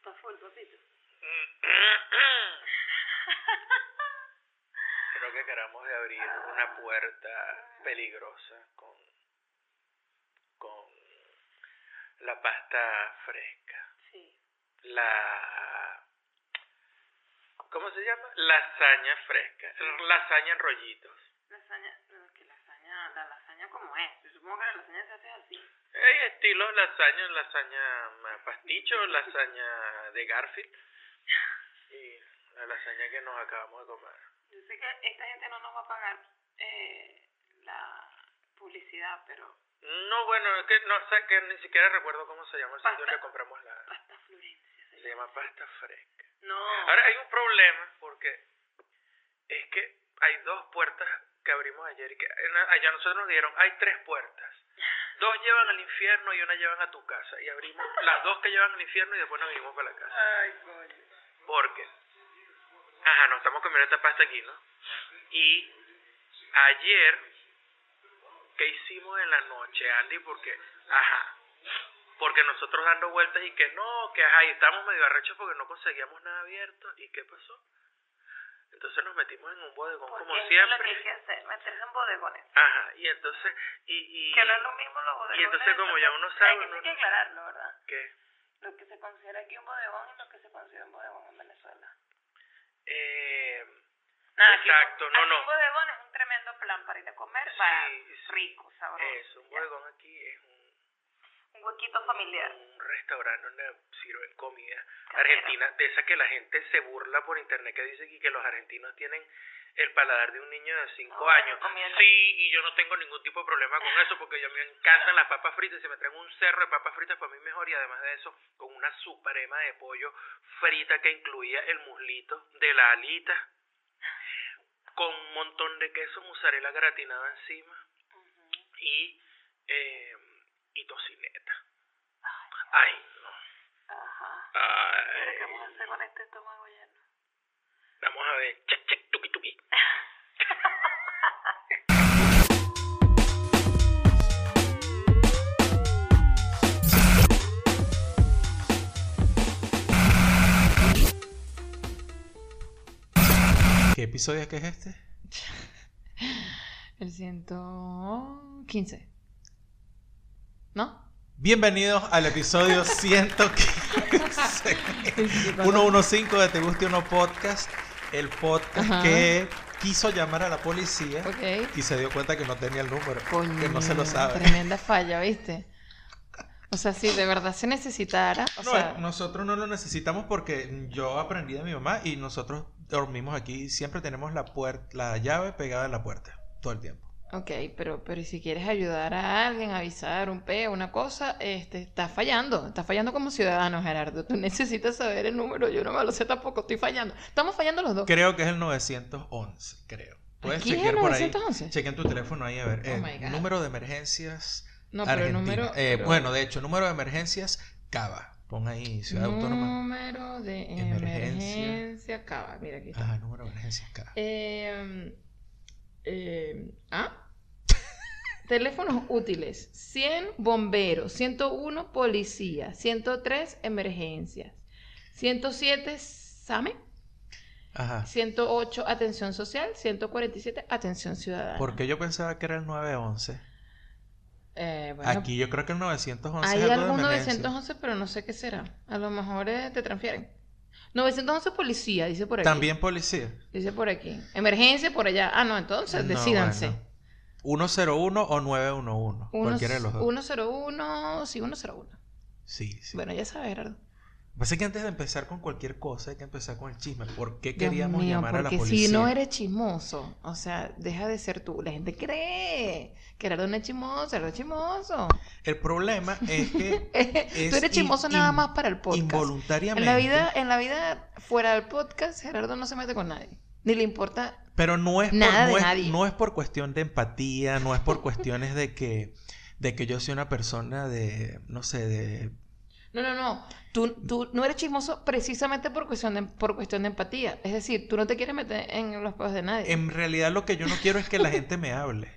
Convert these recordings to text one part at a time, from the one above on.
Está full, papito. Creo que queramos de abrir una puerta peligrosa con, con la pasta fresca. Sí. La... ¿Cómo se llama? Lasaña fresca. Lasaña en rollitos. Lasaña, no, que lasaña, la lasaña como es. Yo supongo que la lasaña se hace así. Hay estilos lasaña, lasaña mm, pasticho, lasaña de Garfield y la lasaña que nos acabamos de comer. Yo sé que esta gente no nos va a pagar eh, la publicidad, pero No, bueno, es que no sé que ni siquiera recuerdo cómo se llama el sitio donde compramos la... pasta Florencia se Se llama pasta fresca. No. Ahora hay un problema porque es que hay dos puertas que abrimos ayer que allá nosotros nos dieron, hay tres puertas. Dos llevan al infierno y una llevan a tu casa. Y abrimos las dos que llevan al infierno y después nos vinimos para la casa. Ay, coño. Porque, ajá, nos estamos comiendo esta pasta aquí, ¿no? Y ayer, ¿qué hicimos en la noche, Andy? Porque, ajá, porque nosotros dando vueltas y que no, que ajá, y estamos medio arrechos porque no conseguíamos nada abierto. ¿Y qué pasó? Entonces nos metimos en un bodegón Porque como eso es lo que hay siempre. que hacer, meterse en bodegones. Ajá, y entonces, y, y, Que no es lo mismo los bodegones. y entonces como ya uno sabe, Hay que, uno- hay que aclararlo, ¿verdad? ¿qué? Lo que se considera aquí un bodegón y lo que se considera un bodegón en Venezuela. Eh, Nada, aquí- Exacto, no, aquí no. Un bodegón es un tremendo plan para ir a comer, Sí, sí. rico, sabroso. eso, un bodegón aquí es un Un huequito familiar. un restaurante donde sirven comida argentina, de esa que la gente se burla por internet, que dice que los argentinos tienen el paladar de un niño de 5 No, años. Sí, y yo no tengo ningún tipo de problema con eso, porque a mí me encantan las papas fritas, si me traen un cerro de papas fritas, para mí mejor, y además de eso, con una suprema de pollo frita que incluía el muslito de la alita, con un montón de queso mozzarella gratinado encima, Ujú. y, eh, y tocineta. Ay, no. Ajá. ¿Pero Ay. qué vamos a hacer con este estómago lleno? Vamos a ver. Check, check, tuki, tuki. ¿Qué episodio es que es este? El 115. ¿No? Bienvenidos al episodio 115 115 de Te Guste o No Podcast, el podcast Ajá. que quiso llamar a la policía y se dio cuenta que no tenía el número, Coño, que no se lo sabe. Tremenda falla, ¿viste? O sea, si de verdad se necesitara, o No, sea, nosotros no lo necesitamos porque yo aprendí de mi mamá y nosotros dormimos aquí, siempre tenemos la puerta, la llave pegada en la puerta todo el tiempo. Ok, pero, pero si quieres ayudar a alguien, avisar un peo, una cosa, este, estás fallando, estás fallando como ciudadano, Gerardo. Tú necesitas saber el número, yo no me lo sé tampoco, estoy fallando. Estamos fallando los dos. Creo que es el 911, creo. Puedes ¿Aquí es chequear el por ahí. 911? Chequen tu teléfono ahí a ver. Oh eh, my God. número de emergencias No, pero el número. Eh, pero- Bueno, de hecho, número de emergencias Cava. Pon ahí Ciudad Autónoma. Número de Emergencia. emergencia. Acaba, mira aquí está. Ajá, número de emergencias Cava. Eh, eh, ¿Ah? Teléfonos útiles. 100 bomberos, 101 policía, 103 emergencias, 107 SAME, Ajá. 108 atención social, 147 atención ciudadana. Porque yo pensaba que era el 911. Eh, bueno, Aquí yo creo que el 911 hay es algo de algún emergencia. 911, pero no sé qué será. A lo mejor eh, te transfieren. 911 policía, dice por aquí. También policía. Dice por aquí. Emergencia por allá. Ah, no, entonces No, decídanse. bueno. 101 o 911. Uno- cualquiera de los dos. 101, sí, 101. Sí, sí. Bueno, ya sabes, Gerardo. Pasa que antes de empezar con cualquier cosa hay que empezar con el chisme. ¿Por qué queríamos mío, llamar a la policía? si no eres chismoso, o sea, deja de ser tú. La gente cree que Gerardo no es chismoso, Gerardo es chismoso. El problema es que tú eres in- chismoso nada más para el podcast. involuntariamente. En la vida, en la vida fuera del podcast, Gerardo no se mete con nadie. Ni le importa. Pero no es, por, Nada de no, es, nadie. no es por cuestión de empatía, no es por cuestiones de que, de que yo soy una persona de, no sé, de... No, no, no. Tú, tú no eres chismoso precisamente por cuestión de, por cuestión de empatía. Es decir, tú no te quieres meter en los pedos de nadie. En realidad lo que yo no quiero es que la gente me hable.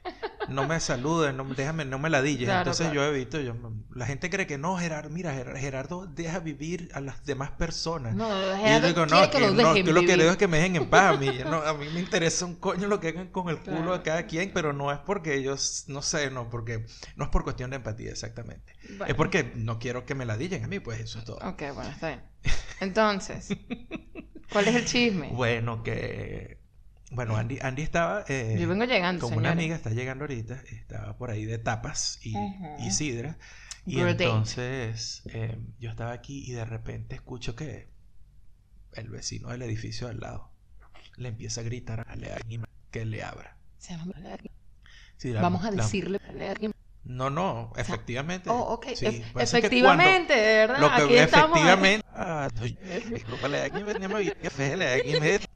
No me saludes, no, me- déjame, no me ladilles. Claro, Entonces claro. yo evito, yo, la gente cree que no, Gerardo, mira, Ger- Gerardo deja vivir a las demás personas. No, Y yo Gerardo digo, no, que no, yo lo que vivir. digo es que me dejen en paz a mí. No- a mí me interesa un coño lo que hagan con el culo Claro. de cada quien, pero no es porque ellos, no sé, no, porque no es por cuestión de empatía exactamente. Bueno. Es porque no quiero que me ladillen a mí, pues eso es todo. Ok, bueno, está bien. Entonces, ¿cuál es el chisme? Bueno, que... Bueno, Andy, Andy estaba... eh, Yo vengo llegando, Con una amiga, está llegando ahorita, estaba por ahí de tapas y, sidra. Y entonces eh, yo estaba aquí y de repente escucho que el vecino del edificio al lado le empieza a gritar a alguien que le abra. Se llama- Sí, la- Vamos a la- decirle. No, no, efectivamente. Oh, ok. Sí, cuando- efectivamente, de verdad. Lo que Aquí estamos. efectivamente.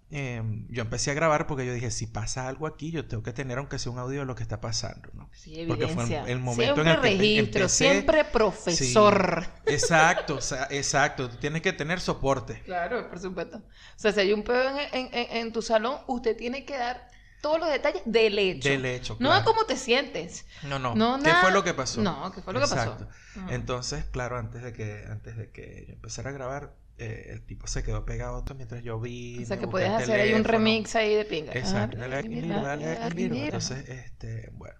Eh, yo empecé a grabar porque yo dije, si pasa algo aquí, yo tengo que tener aunque sea un audio de lo que está pasando, ¿no? Sí, Porque fue el- momento siempre en el que empe- registro, empecé- siempre profesor. Exacto, o sea, exacto. Tú tienes que tener soporte. Claro, por supuesto. O sea, si hay un pedo en, en- tu salón, usted tiene que dar todos los detalles del hecho. Del hecho, No claro. de cómo te sientes. No, no. No, ¿Qué nada- fue lo que pasó? No, ¿qué fue lo que pasó? Exacto. Entonces, claro, antes de que antes de que yo empezara a grabar, eh, el tipo se quedó pegado mientras yo vi. O sea, que podías hacer ahí un remix ahí de pinga. Exacto. Ah, Dale dale aquí. Entonces, este, bueno.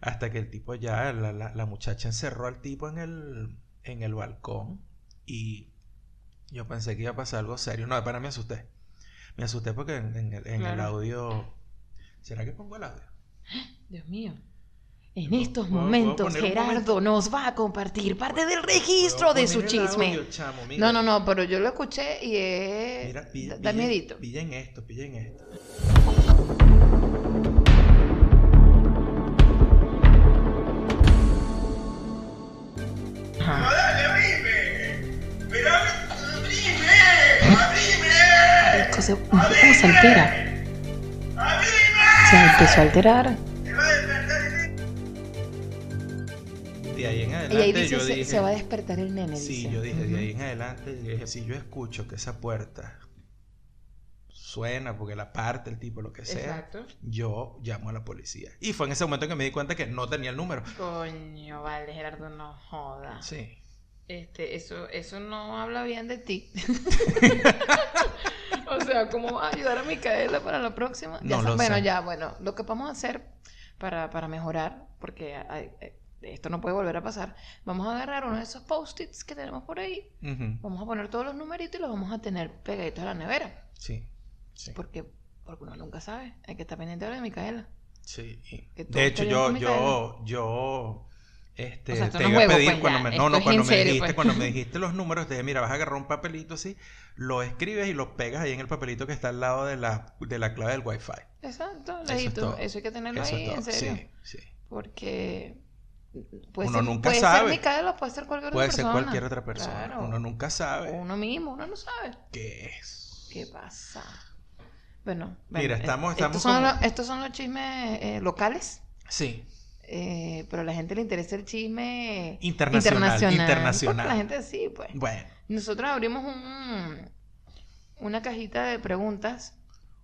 Hasta que el tipo ya, la, la, la muchacha encerró al tipo en el, en el balcón y yo pensé que iba a pasar algo serio. No, para mí me asusté. Me asusté porque en, en el, en el Claro. audio. ¿Será que pongo el audio? Dios mío. En estos momentos, Gerardo momento. nos va a compartir parte del registro de su chisme. audio, chamo, mira. No, no, no, pero yo lo escuché y es. Mira, pi- da- miedito. Pillen esto, pillen esto. Ajá. ¡Pero abrime! ¡Abrime! El cosa- ¿Cómo se altera? Se empezó a alterar. Y ahí dice, yo se, dije. se va a despertar el nene. Sí, dice. yo dije, de ahí en adelante, yo dije, si yo escucho que esa puerta suena porque la parte, el tipo, lo que sea, Exacto. yo llamo a la policía. Y fue en ese momento que me di cuenta que no tenía el número. Coño, vale, Gerardo, no joda. Sí. Este, eso, eso no habla bien de ti. o sea, ¿cómo vas a ayudar a Micaela para la próxima? Ya No sa- lo bueno, sé. ya, bueno, lo que vamos a hacer para, para mejorar, porque hay- esto no puede volver a pasar, vamos a agarrar uno de esos post-its que tenemos por ahí, vamos a poner todos los numeritos y los vamos a tener pegaditos a la nevera. Sí. Sí. Porque, porque uno nunca sabe, hay que estar pendiente lo de Micaela. Sí. De hecho, yo, yo, yo, este, O sea, te no iba a pedir pues, cuando ya, me, no, no, cuando me serio, dijiste, pues. cuando me dijiste los números, te dije, mira, vas a agarrar un papelito así, lo escribes y lo pegas ahí en el papelito que está al lado de la, de la clave del wifi. Exacto, Eso es Leito, todo. eso hay que tenerlo Eso ahí, en serio. Sí, sí. Porque puede Uno ser, nunca puede sabe. ser Micaela, puede ser cualquier Puede otra ser persona. cualquier otra persona. Claro. Uno nunca sabe uno mismo, uno no sabe. qué es. ¿Qué pasa? Bueno, bueno, Mira, eh, estamos- estos, estamos son como- los, estos son los chismes eh, locales, Sí. eh, pero a la gente le interesa el chisme Internacional, internacional. Porque la gente sí, pues. Bueno, Nosotros abrimos un, una cajita de preguntas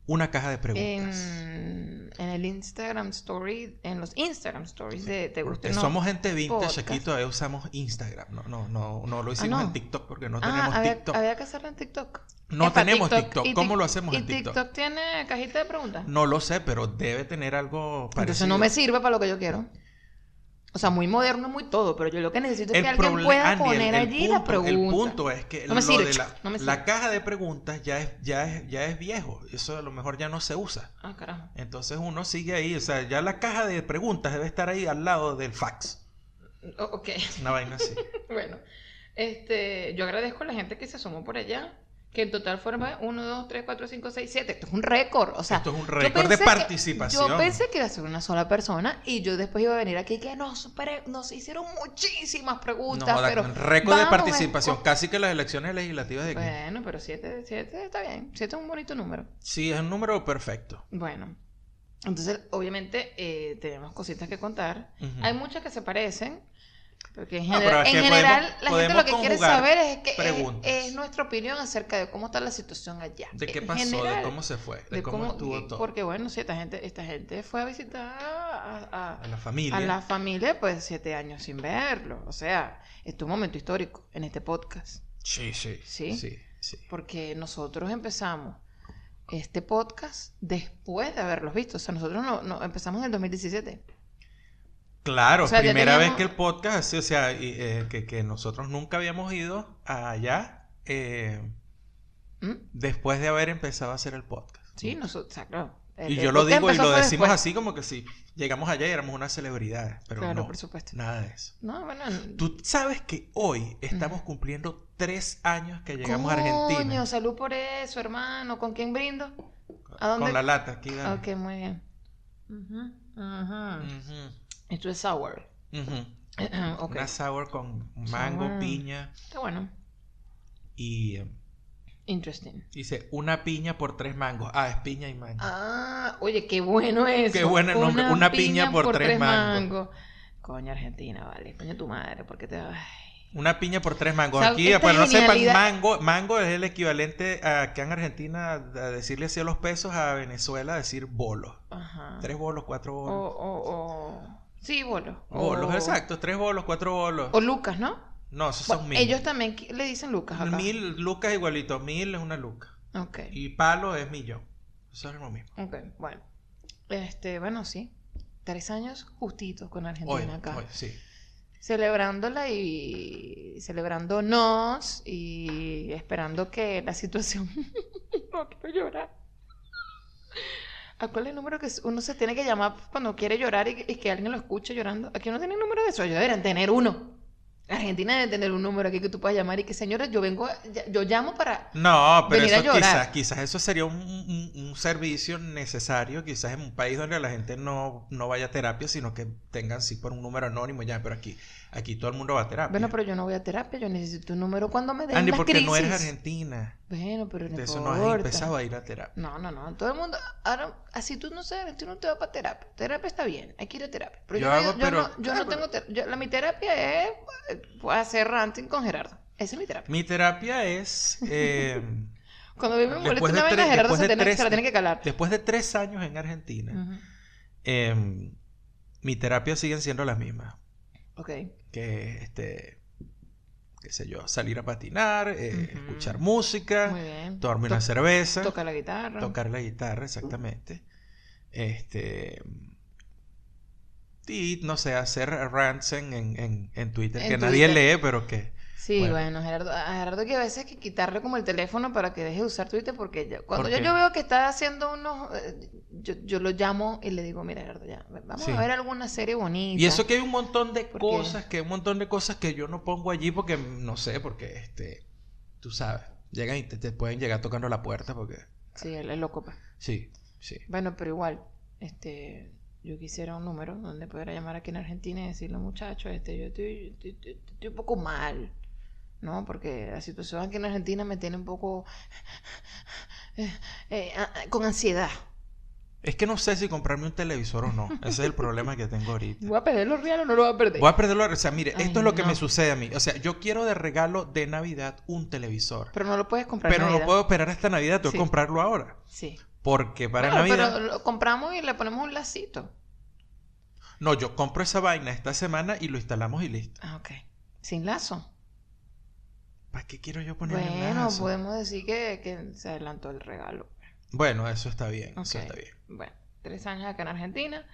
una caja de preguntas. en, en el Instagram Story, en los Instagram Stories de Porque o No. somos gente vintage, aquí todavía usamos Instagram. No, no, no, no lo hicimos no. en TikTok porque no Ah, tenemos había, TikTok. había que hacerlo en TikTok. No Epa, tenemos TikTok. y ¿Cómo lo hacemos en TikTok? TikTok tiene cajita de preguntas. No lo sé, pero debe tener algo parecido. Entonces no me sirve para lo que yo quiero. O sea, muy moderno, muy todo, pero yo lo que necesito es El que alguien pueda Andy, el- poner el allí la pregunta. El punto es que No me lo de la, no me la caja de preguntas ya es, ya, es, ya es viejo. Eso a lo mejor ya no se usa. Ah, carajo. Entonces uno sigue ahí. O sea, ya la caja de preguntas debe estar ahí al lado del fax. O- ok, Una vaina así. bueno. Este, yo agradezco a la gente que se sumó por allá. Que en total fueron 1, 2, 3, 4, 5, 6, 7. Esto es un récord. O sea, Esto es un récord de que- participación. yo pensé que iba a ser una sola persona y yo después iba a venir aquí que nos, pre- nos hicieron muchísimas No, preguntas. pero un récord de a participación. Casi que las elecciones legislativas de aquí. Bueno, pero 7 siete está bien. 7 es un bonito número. Sí, es un número perfecto. Bueno, entonces obviamente eh, tenemos cositas que contar. Hay muchas que se parecen. Porque en, general, pero es en que general podemos- la gente lo que quiere saber es, que, es, nuestra opinión acerca de cómo está la situación allá. ¿De qué En pasó? general, ¿De cómo se fue? ¿De, de cómo, cómo- estuvo todo? Porque bueno, si esta gente, esta gente fue a visitar a, a- A la familia. a la familia, pues siete años sin verlo. O sea, es un momento histórico en este podcast. Sí, sí. ¿Sí? Sí, sí. Porque nosotros empezamos este podcast después de haberlos visto. O sea, nosotros no, no- empezamos en el 2017. Claro, O sea, ya primera vez que el podcast, así, o sea, y, eh, que, que nosotros nunca habíamos ido allá eh, ¿Mm? después de haber empezado a hacer el podcast. Sí, nosotros, o sea, claro. Y yo lo digo y lo decimos después. así como que si llegamos allá y éramos unas celebridades, pero Claro, no, por supuesto. nada de eso. No, bueno. Tú sabes que hoy estamos cumpliendo tres años que llegamos a Argentina. Coño, salud por eso, hermano. ¿Con quién brindo? ¿A dónde? Con la lata aquí. dale. Ok, muy bien. Ujú, ujú. Ujú, Esto es sour. ok. Una sour con mango, Sour. piña Está bueno. y eh, Interesting. dice una piña por tres mangos. Ah, es piña y mango. Ah, oye, qué bueno eso. Qué buen nombre, una piña por tres mangos. Coño, Argentina, vale. Coño, tu madre, ¿por qué te vas? Una piña por tres mangos. Aquí, para no sepan, mango, mango es el equivalente a acá en Argentina a decirle así a los pesos a Venezuela decir bolo. Ajá. Tres bolos, cuatro bolos. o, o... Sí, bolo. Bolos, O- exacto, tres bolos, cuatro bolos. O Lucas, ¿no? No, esos Bueno, son mil. ellos también le dicen Lucas acá. Mil, lucas igualito, mil es una luca. Ok. Y palo es millón. Eso es lo mismo. Ok, bueno. Este, bueno, sí. Tres años justitos con Argentina Hoy, acá. hoy, sí. Celebrándola y celebrándonos y esperando que la situación. no quiero llorar. ¿A cuál es el número que uno se tiene que llamar cuando quiere llorar y, y que alguien lo escuche llorando? Aquí no tiene número de eso. Yo deberían tener uno. Argentina debe tener un número aquí que tú puedas llamar y que, señora, yo vengo, yo llamo para. No, pero Venir eso quizás, quizás eso sería un, un- un servicio necesario, quizás en un país donde la gente no, no vaya a terapia, sino que tengan sí por un número anónimo ya, pero aquí, aquí todo el mundo va a terapia. Bueno, pero yo no voy a terapia, yo necesito un número cuando me den Andy, las porque no eres argentina. Bueno, pero no eso no has empezado a ir a terapia. No, no, no. Todo el mundo. Ahora, así tú no sabes, tú no te vas para terapia. Terapia está bien, hay que ir a terapia. Pero yo, Yo hago, yo pero- no, yo claro, no tengo. ter- yo- la, mi terapia es eh, hacer ranting con Gerardo. Esa es mi terapia. Mi terapia es... eh, Cuando me molesta una vaina, Gerardo se, tiene- tres- se la tiene que calar. después de tres años en Argentina, em, mi terapia siguen siendo las mismas. Ok. Que, este, qué sé yo, salir a patinar, eh, escuchar música, tomarme To- una cerveza. Toca la guitarra. tocar la guitarra, exactamente. Este. Y no sé, hacer rants en, en, en, Twitter En que nadie lee, pero que. Sí, Bueno. bueno, Gerardo, a Gerardo que a veces hay que quitarle como el teléfono para que deje de usar Twitter porque ya- cuando ¿Por yo, yo veo que está haciendo unos, eh, yo, yo lo llamo y le digo, mira Gerardo, ya, vamos Sí. a ver alguna serie bonita. Y eso que hay un montón de cosas, que hay un montón de cosas que yo no pongo allí porque no sé, porque este. Tú sabes, llegan y te, te pueden llegar tocando la puerta porque. Sí, él es loco, pues. Sí, sí. Bueno, pero igual, este, yo quisiera un número donde pudiera llamar aquí en Argentina y decirle, muchachos, este, yo estoy, estoy, estoy- estoy un poco mal, ¿no? Porque la situación aquí en Argentina me tiene un poco eh, eh, con ansiedad. Es que no sé si comprarme un televisor o no. Ese es el problema que tengo ahorita. ¿Voy a perder los reales o no lo voy a perder? Voy a perderlo. O sea, mire, Ay, esto es lo que me sucede a mí. O sea, yo quiero de regalo de Navidad un televisor. Pero no lo puedes comprar. Pero en no Navidad. puedo esperar hasta Navidad, tengo Sí. que comprarlo ahora. Sí. Porque para Bueno, Navidad. pero lo compramos y le ponemos un lacito. No, yo compro esa vaina esta semana y lo instalamos y listo. Ah, ok. Sin lazo. ¿Para qué quiero yo ponerle Bueno, lazo? podemos decir que, que se adelantó el regalo. Bueno, eso está bien. Eso está bien. Bueno, tres años acá en Argentina.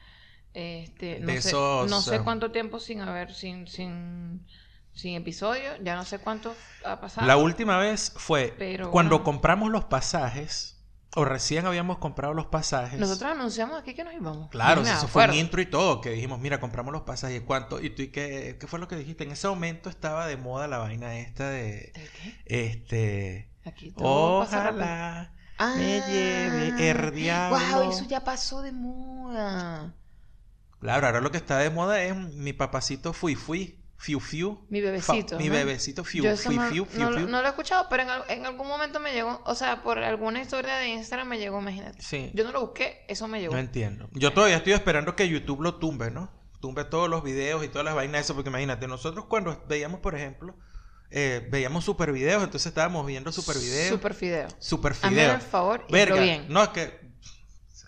Este, no, De sé, esos, no sé cuánto tiempo sin haber, sin, sin, sin episodio. Ya no sé cuánto ha pasado. La última vez fue Pero cuando bueno. compramos los pasajes, o recién habíamos comprado los pasajes. Nosotros anunciamos aquí que nos íbamos. Claro, eso fue un intro y todo, que dijimos, mira, compramos los pasajes, ¿cuánto? Y tú, ¿y qué, qué fue lo que dijiste? En ese momento estaba de moda la vaina esta de, ¿De qué? este, Aquí todo ojalá Ah, me lleve el diablo. Wow, eso ya pasó de moda. Claro, ahora lo que está de moda es mi papacito fui fui, fiu fiu. Mi fa- bebecito. mi ¿no? bebecito fiu, Yo fui no, fiu, no fiu, fiu. no lo he escuchado, pero en, al- en algún momento me llegó, o sea, por alguna historia de Instagram me llegó, imagínate. Sí, Yo no lo busqué, eso me llegó. no entiendo. Yo todavía estoy esperando que YouTube lo tumbe, ¿no? tumbe todos los videos y todas las vainas de eso, porque imagínate, nosotros cuando veíamos, por ejemplo, eh, veíamos super videos, entonces estábamos viendo super videos. Super fideo. Super videos. el favor y Verga, bien. no es que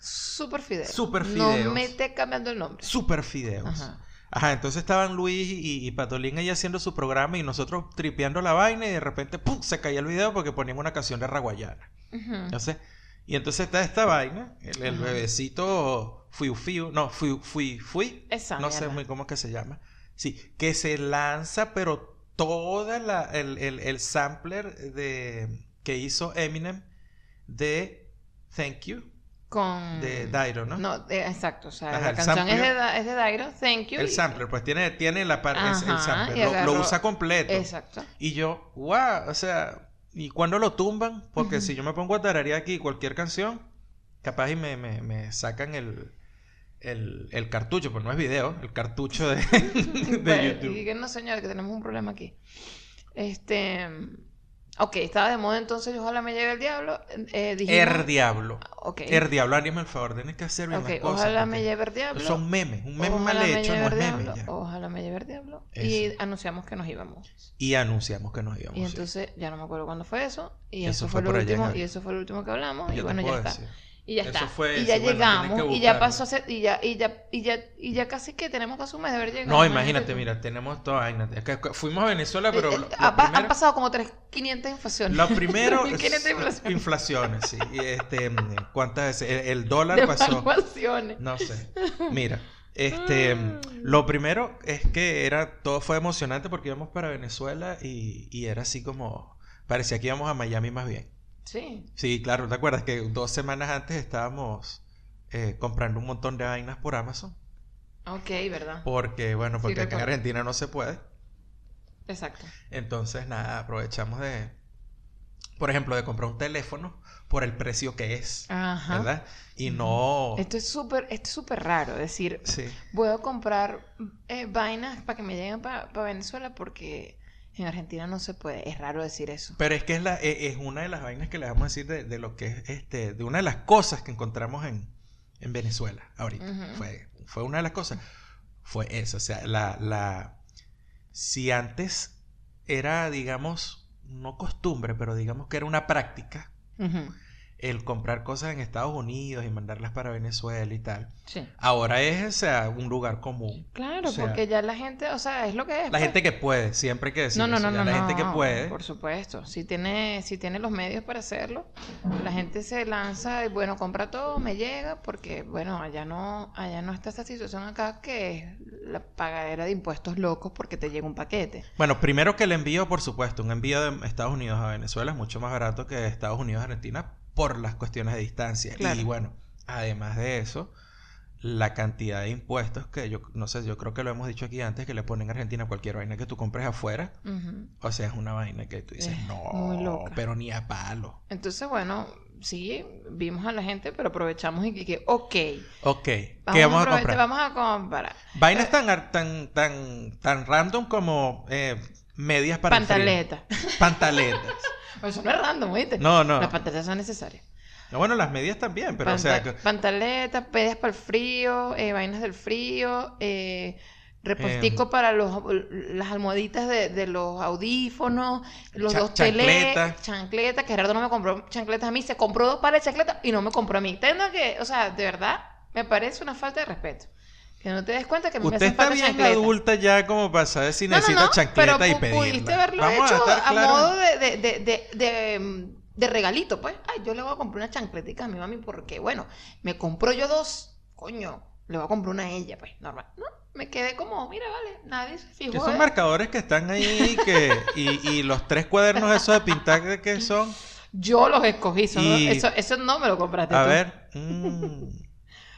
Super fideo. Super No fideos. me esté cambiando el nombre. super fideos. Ajá. Ajá, entonces estaban Luis y, y Patolín ahí haciendo su programa y nosotros tripeando la vaina y de repente ¡pum! se caía el video porque ponían una canción de Raguayana. Ujú. Entonces, y entonces está esta vaina, el, bebecito Fiu Fiu, no, Fui Fui Fui, Esa no sé muy cómo es que se llama. Sí, que se lanza, pero toda la, el, el, el sampler de, que hizo Eminem de Thank You, Con... de Dairo, ¿no? No, de- exacto. O sea, Ajá, la canción es de, es de Dairo. Thank you. El sampler, pues tiene, tiene la parte, el sampler, lo, usa completo. Exacto. Y yo, wow, o sea, ¿y cuándo lo tumban? Porque si yo me pongo a tararear aquí cualquier canción, capaz y me, me, me sacan el, el, el cartucho, pues no es video, el cartucho de, de Bueno, YouTube. y que no, señor, que tenemos un problema aquí. Este. Ok, estaba de moda entonces, ojalá me llegue el diablo. Eh, dijimos- Er diablo. Ok. Er diablo, el favor, tienes que hacer bien Ok, las cosas. ojalá me lleve el diablo. Son memes, un meme Ojalá mal hecho lleve no es meme. ya. Ojalá me lleve el diablo. Eso. Y anunciamos que nos íbamos. Y anunciamos que nos íbamos. Y sí. entonces ya no me acuerdo cuándo fue eso. Y Eso eso, fue fue, lo último. Y eso fue lo último que hablamos. Yo y bueno, ya está. Y ya Eso está. fue- y ya llegamos. y ya pasó a ser- y ya, y ya, y ya, y ya casi que tenemos casi un mes de haber llegado. No, imagínate, mira, tenemos toda Fuimos a Venezuela, pero Eh, lo- eh, ha, han pasado como tres, 500 inflaciones. Lo primero 3.500 es inflaciones. inflaciones, sí. Y este, mm, ¿cuántas veces? El, el dólar pasó. Devaluaciones. No sé. Mira, este, mm, lo primero es que era todo fue emocionante porque íbamos para Venezuela y, y era así como parecía que íbamos a Miami más bien. Sí. Sí, claro, ¿te acuerdas que dos semanas antes estábamos eh, comprando un montón de vainas por Amazon? Ok, ¿verdad? Porque, bueno, Sí, porque acá en. Argentina no se puede. Exacto. Entonces, nada, aprovechamos de, por ejemplo, de comprar un teléfono por el precio que es, Ajá. ¿verdad? Y no... Esto es súper, esto es súper raro. Decir, Sí. puedo comprar eh, vainas para que me lleguen para Venezuela porque en Argentina no se puede. Es raro decir eso. Pero es que es, la, e- es una de las vainas que le vamos a decir de, de lo que es, este, de una de las cosas que encontramos en, en Venezuela ahorita. Fue, fue una de las cosas. Fue eso, o sea, la, la... Si antes era, digamos, no costumbre, pero digamos que era una práctica. El comprar cosas en Estados Unidos y mandarlas para Venezuela y tal. Sí. Ahora es, o sea, un lugar común. Claro, O sea, porque ya la gente, o sea, es lo que es. La pues. gente que puede, siempre hay que decir No, no, eso, no, no. La gente que puede. Por supuesto. Si tiene, si tiene los medios para hacerlo, la gente se lanza y bueno, compra todo, me llega, porque bueno, allá no, allá no está esta situación acá que es la pagadera de impuestos locos porque te llega un paquete. Bueno, primero que el envío, por supuesto, un envío de Estados Unidos a Venezuela es mucho más barato que de Estados Unidos a Argentina por las cuestiones de distancia. Claro. Y bueno, además de eso, la cantidad de impuestos que yo, no sé, yo creo que lo hemos dicho aquí antes, que le ponen a Argentina cualquier vaina que tú compres afuera. O sea, es una vaina que tú dices, Es no, pero ni a palo. Entonces, bueno, sí, vimos a la gente, pero aprovechamos y que, ok, Ok, ¿qué vamos, a comprar? Vamos a comprar Vainas tan, ar- tan, tan, tan random como eh, medias para pantaletas. Pantaletas. Eso no es random, ¿oíste? No, no. Las pantaletas son necesarias. No, Bueno, las medias también, pero o sea... Que- Pantaletas, medias para el frío, eh, vainas del frío, eh, repostico Em. para los, las almohaditas de, de los audífonos, los Cha- dos teles, chancleta. chancletas, que Gerardo no me compró chancletas a mí, se compró dos pares de chancletas y no me compró a mí. Tengo que, o sea, de verdad, me parece una falta de respeto. Que no te des cuenta que me Usted está bien adulta ya como para saber si No, necesita no, chancleta pero y pedirla. pudiste haberlo Vamos hecho a a, claros. modo de, de, de, de, regalito, pues. Ay, yo le voy a comprar una chancletica a mi mami porque, bueno, me compró yo dos, coño, le voy a comprar una a ella, pues, normal. No, me quedé como, mira, vale, nadie se fijó. Esos ¿eh? marcadores que están ahí que, y, y los tres cuadernos esos de pintar de que son. Yo los escogí, eso, no- Y- eso, eso no me lo compraste A tú. ver. mm,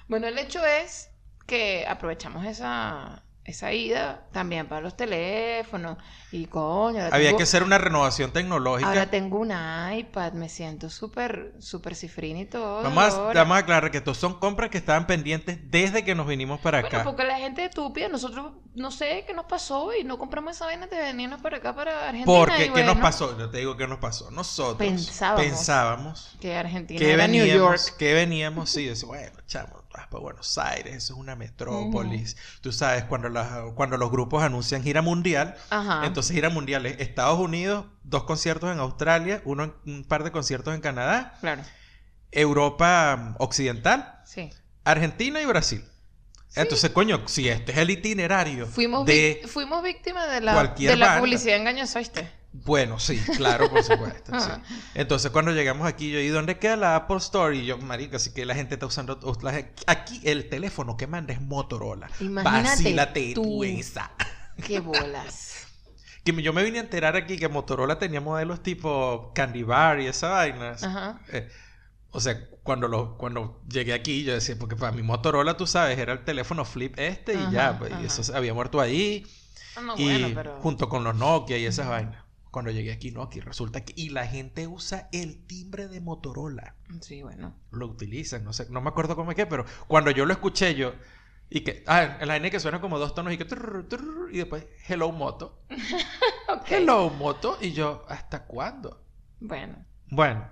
Bueno, el hecho es que aprovechamos esa, esa ida también para los teléfonos y coño, había tengo- que hacer una renovación tecnológica. Ahora tengo un iPad, me siento súper, súper cifrina y todo. Vamos a, vamos a aclarar que estos son compras que estaban pendientes desde que nos vinimos para Bueno, acá. porque la gente es estúpida, nosotros no sé qué nos pasó y no compramos esa vaina de venirnos para acá, para Argentina. Porque, y ¿qué nos bueno, pasó? Yo te digo qué nos pasó. Nosotros Pensábamos. pensábamos Que Argentina que era New veníamos, York. que veníamos, sí, decía, bueno, chamo, para Buenos Aires, eso es una metrópolis. Tú sabes, cuando, las- cuando los grupos anuncian gira mundial, Ajá. entonces gira mundial es Estados Unidos, dos conciertos en Australia, uno en- un par de conciertos en Canadá, Claro. Europa mm, Occidental, Sí. Argentina y Brasil. Entonces, coño, si este es el itinerario Fuimos, de... vic- fuimos víctimas de la, cualquier de la banda. publicidad engañosa, ¿viste? Bueno, sí, claro, por supuesto. sí. Ajá. Entonces, cuando llegamos aquí, yo, ¿y dónde queda la Apple Store? Y yo, marica, así que la gente está usando... Aquí el teléfono que manda es Motorola. Imagínate tú. esa. Qué bolas. Que yo me vine a enterar aquí que Motorola tenía modelos tipo Candy Bar y esa vaina. Ajá. Eh, o sea, cuando, lo, cuando llegué aquí, yo decía, porque para mi Motorola, tú sabes, era el teléfono flip este y Ajá, ya, pues, y eso se había muerto ahí. Ah, no, y bueno, pero... junto con los Nokia y esas vainas. Cuando llegué aquí, Nokia, resulta que... Y la gente usa el timbre de Motorola. Sí, bueno. Lo utilizan, no sé, no me acuerdo cómo es que, pero cuando yo lo escuché yo... Y que... Ah, en la vaina que suena como dos tonos y que... trrr, trrr, y después, Hello Moto. Hello Moto. Y yo, ¿hasta cuándo? Bueno. Bueno,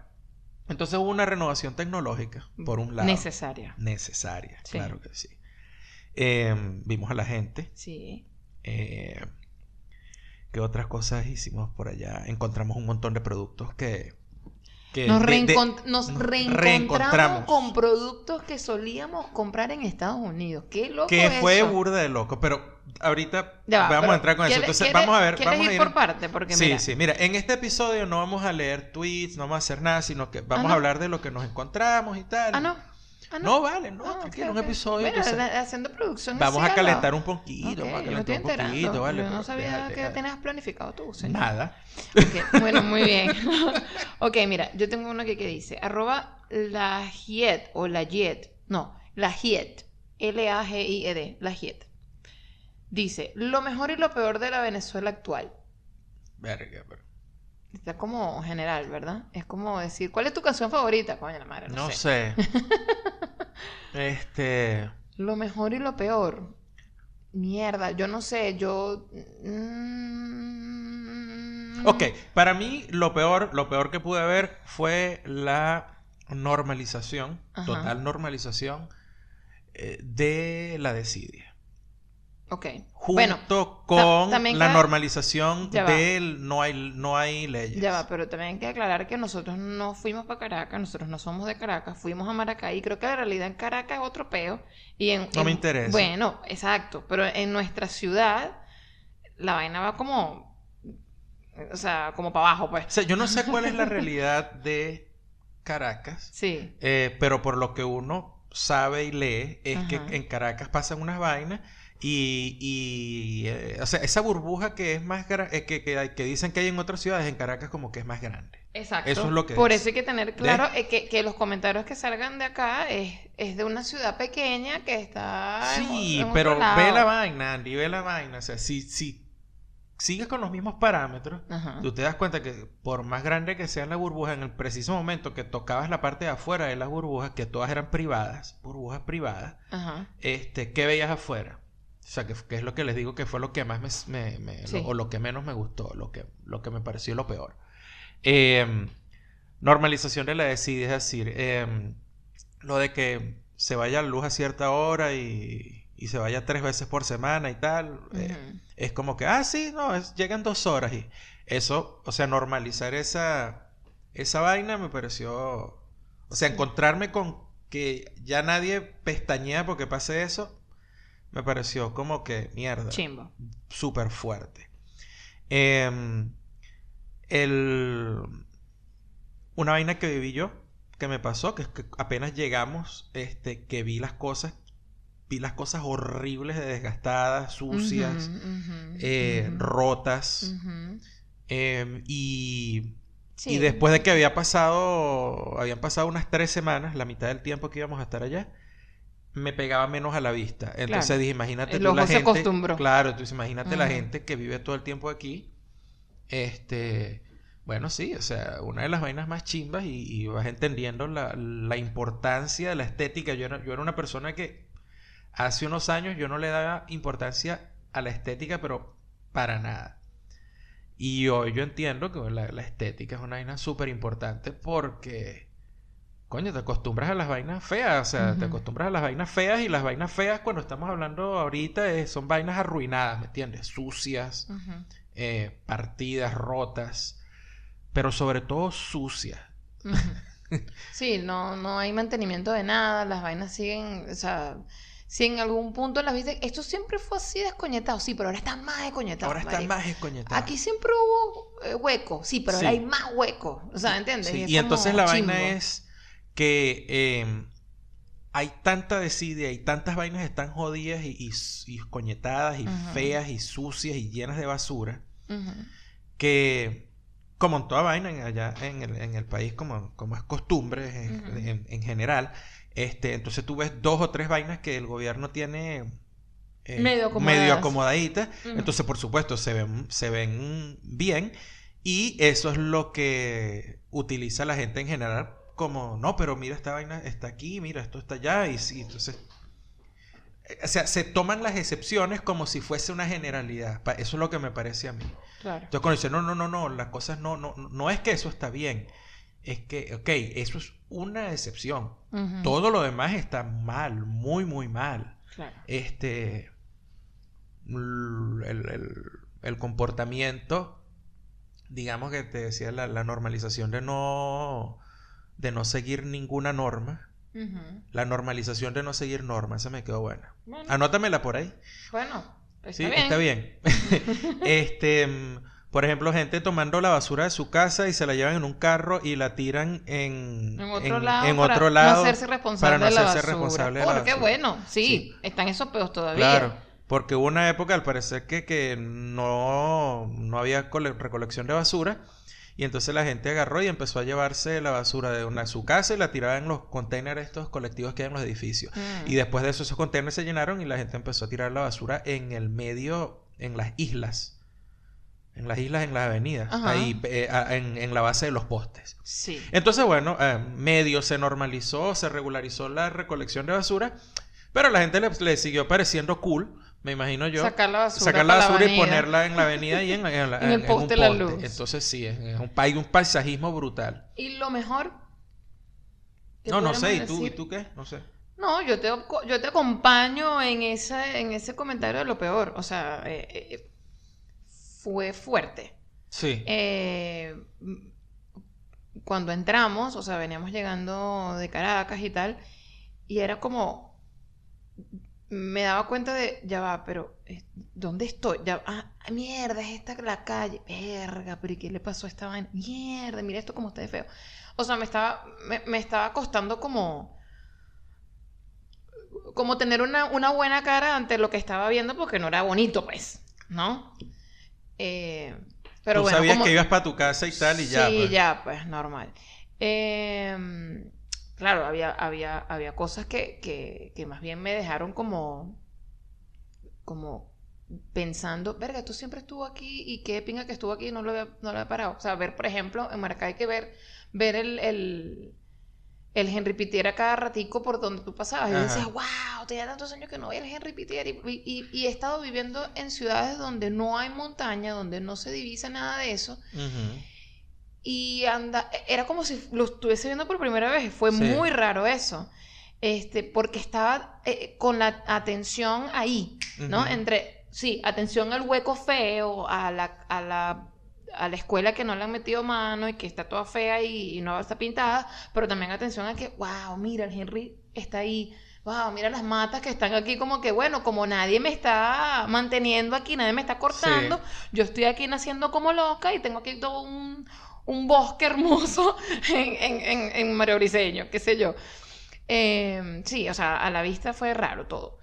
entonces hubo una renovación tecnológica, por un lado. Necesaria. Necesaria, Sí. claro que sí. Eh, vimos a la gente. Sí. Eh, ¿Qué otras cosas hicimos por allá? Encontramos un montón de productos que... que Nos, de- de- reencont- nos nos reencontramos, reencontramos. con productos que solíamos comprar en Estados Unidos. Qué loco que es fue eso. burda de loco, pero ahorita Ya vamos a entrar con eso. ¿quiere- Entonces, quiere- vamos a ver, ¿quieres vamos a ir por parte? Porque sí, mira, sí, mira, en este episodio no vamos a leer tweets, no vamos a hacer nada, sino que vamos no? a hablar de lo que nos encontramos y tal. Ah, no. Ah, No, vale, no, Ah, tranquilo, ok, un episodio. La- haciendo producción. Vamos a calentar un poquito, Ok, vamos a calentar un enterando. poquito, vale. Yo no sabía que tenías planificado tú, señor. Nada. Ok, Bueno, muy bien. ok, mira, yo tengo uno que, que dice, arroba la Hiet o la Jet, no, la Hiet, L-A-G-I-E-D, la Hiet. Dice, lo mejor y lo peor de la Venezuela actual. Verga, pero- Está como general, ¿verdad? Es como decir, ¿cuál es tu canción favorita? Coño, la madre, no, No sé. sé. este. Lo mejor y lo peor. Mierda, yo no sé, yo... mm, Ok, para mí lo peor, lo peor que pude ver fue la normalización, Ajá. total normalización eh, de la desidia. Ok. Junto Bueno, con la normalización del no hay, no hay leyes. Ya va, pero también hay que aclarar que nosotros no fuimos para Caracas, nosotros no somos de Caracas, fuimos a Maracay. Creo que la realidad en Caracas es otro peo. Y en, No me interesa. Bueno, exacto, pero en nuestra ciudad la vaina va como, o sea, como para abajo, O pues. sea, yo no sé cuál es la realidad de Caracas, Sí, eh, pero por lo que uno sabe y lee es Ajá. que en Caracas pasan unas vainas y, y, eh, o sea, esa burbuja que es más eh, que, que, dicen que hay en otras ciudades, en Caracas como que es más grande. exacto. Eso es lo que Por es. eso hay que tener claro eh, que, que los comentarios que salgan de acá es, es de una ciudad pequeña que está en Sí, en otro pero lado. ve la vaina, Andy, ve la vaina. O sea, si, si sigues con los mismos parámetros, Ajá. tú te das cuenta que por más grande que sea la burbuja, en el preciso momento que tocabas la parte de afuera de las burbujas, que todas eran privadas, burbujas privadas, Ajá. este, ¿qué veías afuera? O sea, que, que es lo que les digo que fue lo que más me, me- me- Sí. lo- o lo que menos me gustó, lo que, lo que me pareció lo peor. Eh, normalización de la desidia, es decir, eh, lo de que se vaya la luz a cierta hora y, y se vaya tres veces por semana y tal, eh, es como que, ah, sí, no, es- llegan dos horas y eso, o sea, normalizar esa, esa vaina me pareció, o sea, encontrarme con que ya nadie pestañea porque pase eso, me pareció como que mierda, Chimbo. súper fuerte. Em, el, una vaina que viví yo, que me pasó, que es que apenas llegamos, este, que vi las cosas, vi las cosas horribles, de desgastadas, sucias, eh, rotas. em, y, Sí. y después de que había pasado, habían pasado unas tres semanas, la mitad del tiempo que íbamos a estar allá, me pegaba menos a la vista. Entonces Claro. dije, imagínate El tú la se gente. acostumbró. Claro, entonces imagínate la gente que vive todo el tiempo aquí. Este, bueno, sí, o sea, una de las vainas más chimbas y, y vas entendiendo la, la importancia de la estética. Yo era, yo era una persona que hace unos años yo no le daba importancia a la estética, pero para nada. Y hoy yo entiendo que la, la estética es una vaina súper importante porque, coño, te acostumbras a las vainas feas, o sea, te acostumbras a las vainas feas y las vainas feas cuando estamos hablando ahorita eh, son vainas arruinadas, ¿me entiendes? Sucias, eh, partidas, rotas, pero sobre todo sucias. Sí, no, no hay mantenimiento de nada, las vainas siguen, o sea, si en algún punto las viste, esto siempre fue así descoñetado, sí, pero ahora está más descoñetado. Ahora está marico. más escoñetado. Aquí siempre hubo eh, hueco, sí, pero ahora hay más hueco, o sea, ¿entiendes? Sí, y entonces la vaina es que eh, hay tanta desidia y tantas vainas están jodidas y, y, y feas y sucias y llenas de basura que como en toda vaina en- allá en el, en el país como, como es costumbre en, Ujú. en- en general este entonces tú ves dos o tres vainas que el gobierno tiene eh, Medio acomodaditas entonces por supuesto se ven se ven bien y eso es lo que utiliza la gente en general como no pero mira esta vaina está aquí mira esto está allá y sí entonces eh, o sea, se toman las excepciones como si fuese una generalidad. Eso es lo que me parece a mí. Claro. Entonces cuando dicen, no, no, no, no, las cosas no, no, no es que eso está bien. Es que, ok, eso es una excepción. Todo lo demás está mal, muy, muy mal. Claro. Este, el, el- el comportamiento, digamos que te decía, la, la normalización de no, de no seguir ninguna norma. La normalización de no seguir normas, esa me quedó buena. Bueno, Anótamela por ahí. bueno, está Sí, bien. está bien. este, mm, por ejemplo, gente tomando la basura de su casa y se la llevan en un carro y la tiran en, En otro en- lado, en para otro lado no hacerse responsable para no de la hacerse basura. responsable de la Porque basura. bueno, sí, Sí. están esos peos todavía. Claro, porque hubo una época al parecer que, que no, no había cole- recolección de basura y entonces la gente agarró y empezó a llevarse la basura de una, su casa y la tiraba en los containers estos colectivos que hay en los edificios. Mm. Y después de eso esos containers se llenaron y la gente empezó a tirar la basura en el medio, en las islas. En las islas, en las avenidas. Ajá. Ahí, eh, en, en la base de los postes. Sí. Entonces, bueno, eh, medio se normalizó, se regularizó la recolección de basura, pero a la gente le, le siguió pareciendo cool, me imagino yo. Sacar la basura sacar la basura y ponerla en la avenida y en, en la- En el en poste de la luz. Entonces sí, es, es un, hay un paisajismo brutal. Y lo mejor. No, no sé, ¿y tú, ¿y tú qué? No sé. No, yo te, yo te acompaño en ese, en ese comentario de lo peor. O sea, eh, eh, fue fuerte. Sí. Eh, cuando entramos, o sea, veníamos llegando de Caracas y tal, y era como, me daba cuenta de, ya va, pero eh, ¿dónde estoy? Ya, ah, mierda, es esta la calle, verga, pero ¿y qué le pasó a esta vaina? Mierda, mira esto como está de feo. O sea, me estaba, me, me estaba costando como, como tener una, una buena cara ante lo que estaba viendo porque no era bonito, pues, ¿no? Eh, pero tú bueno, sabías como- que ibas para tu casa y tal y ya. Sí, pues. ya, pues normal. Eh, claro, había, había, había cosas que, que, que más bien me dejaron como, como pensando, verga, tú siempre estuvo aquí y qué pinga que estuvo aquí y no lo había, no lo había parado. O sea, ver, por ejemplo, en Maracay hay que ver, ver el, el, el Henry Pitier cada ratico por donde tú pasabas. Y yo Ajá. decía, wow, tenía tantos años que no veía el Henry Pitier. Y, y- y he estado viviendo en ciudades donde no hay montaña, donde no se divisa nada de eso. Ujú. Y anda, era como si lo estuviese viendo por primera vez. Fue Sí. muy raro eso. Este, porque estaba eh, con la atención ahí, ¿no? Ujú. Entre, sí, atención al hueco feo, a la, a la, a la escuela que no le han metido mano y que está toda fea y, y no está pintada, pero también atención a que, wow, mira, el Henry está ahí. Wow, mira las matas que están aquí como que, bueno, como nadie me está manteniendo aquí, nadie me está cortando, yo estoy aquí naciendo como loca y tengo aquí todo un, un bosque hermoso en, en, en, Mario Briceño, qué sé yo. Eh, sí, o sea, a la vista fue raro todo.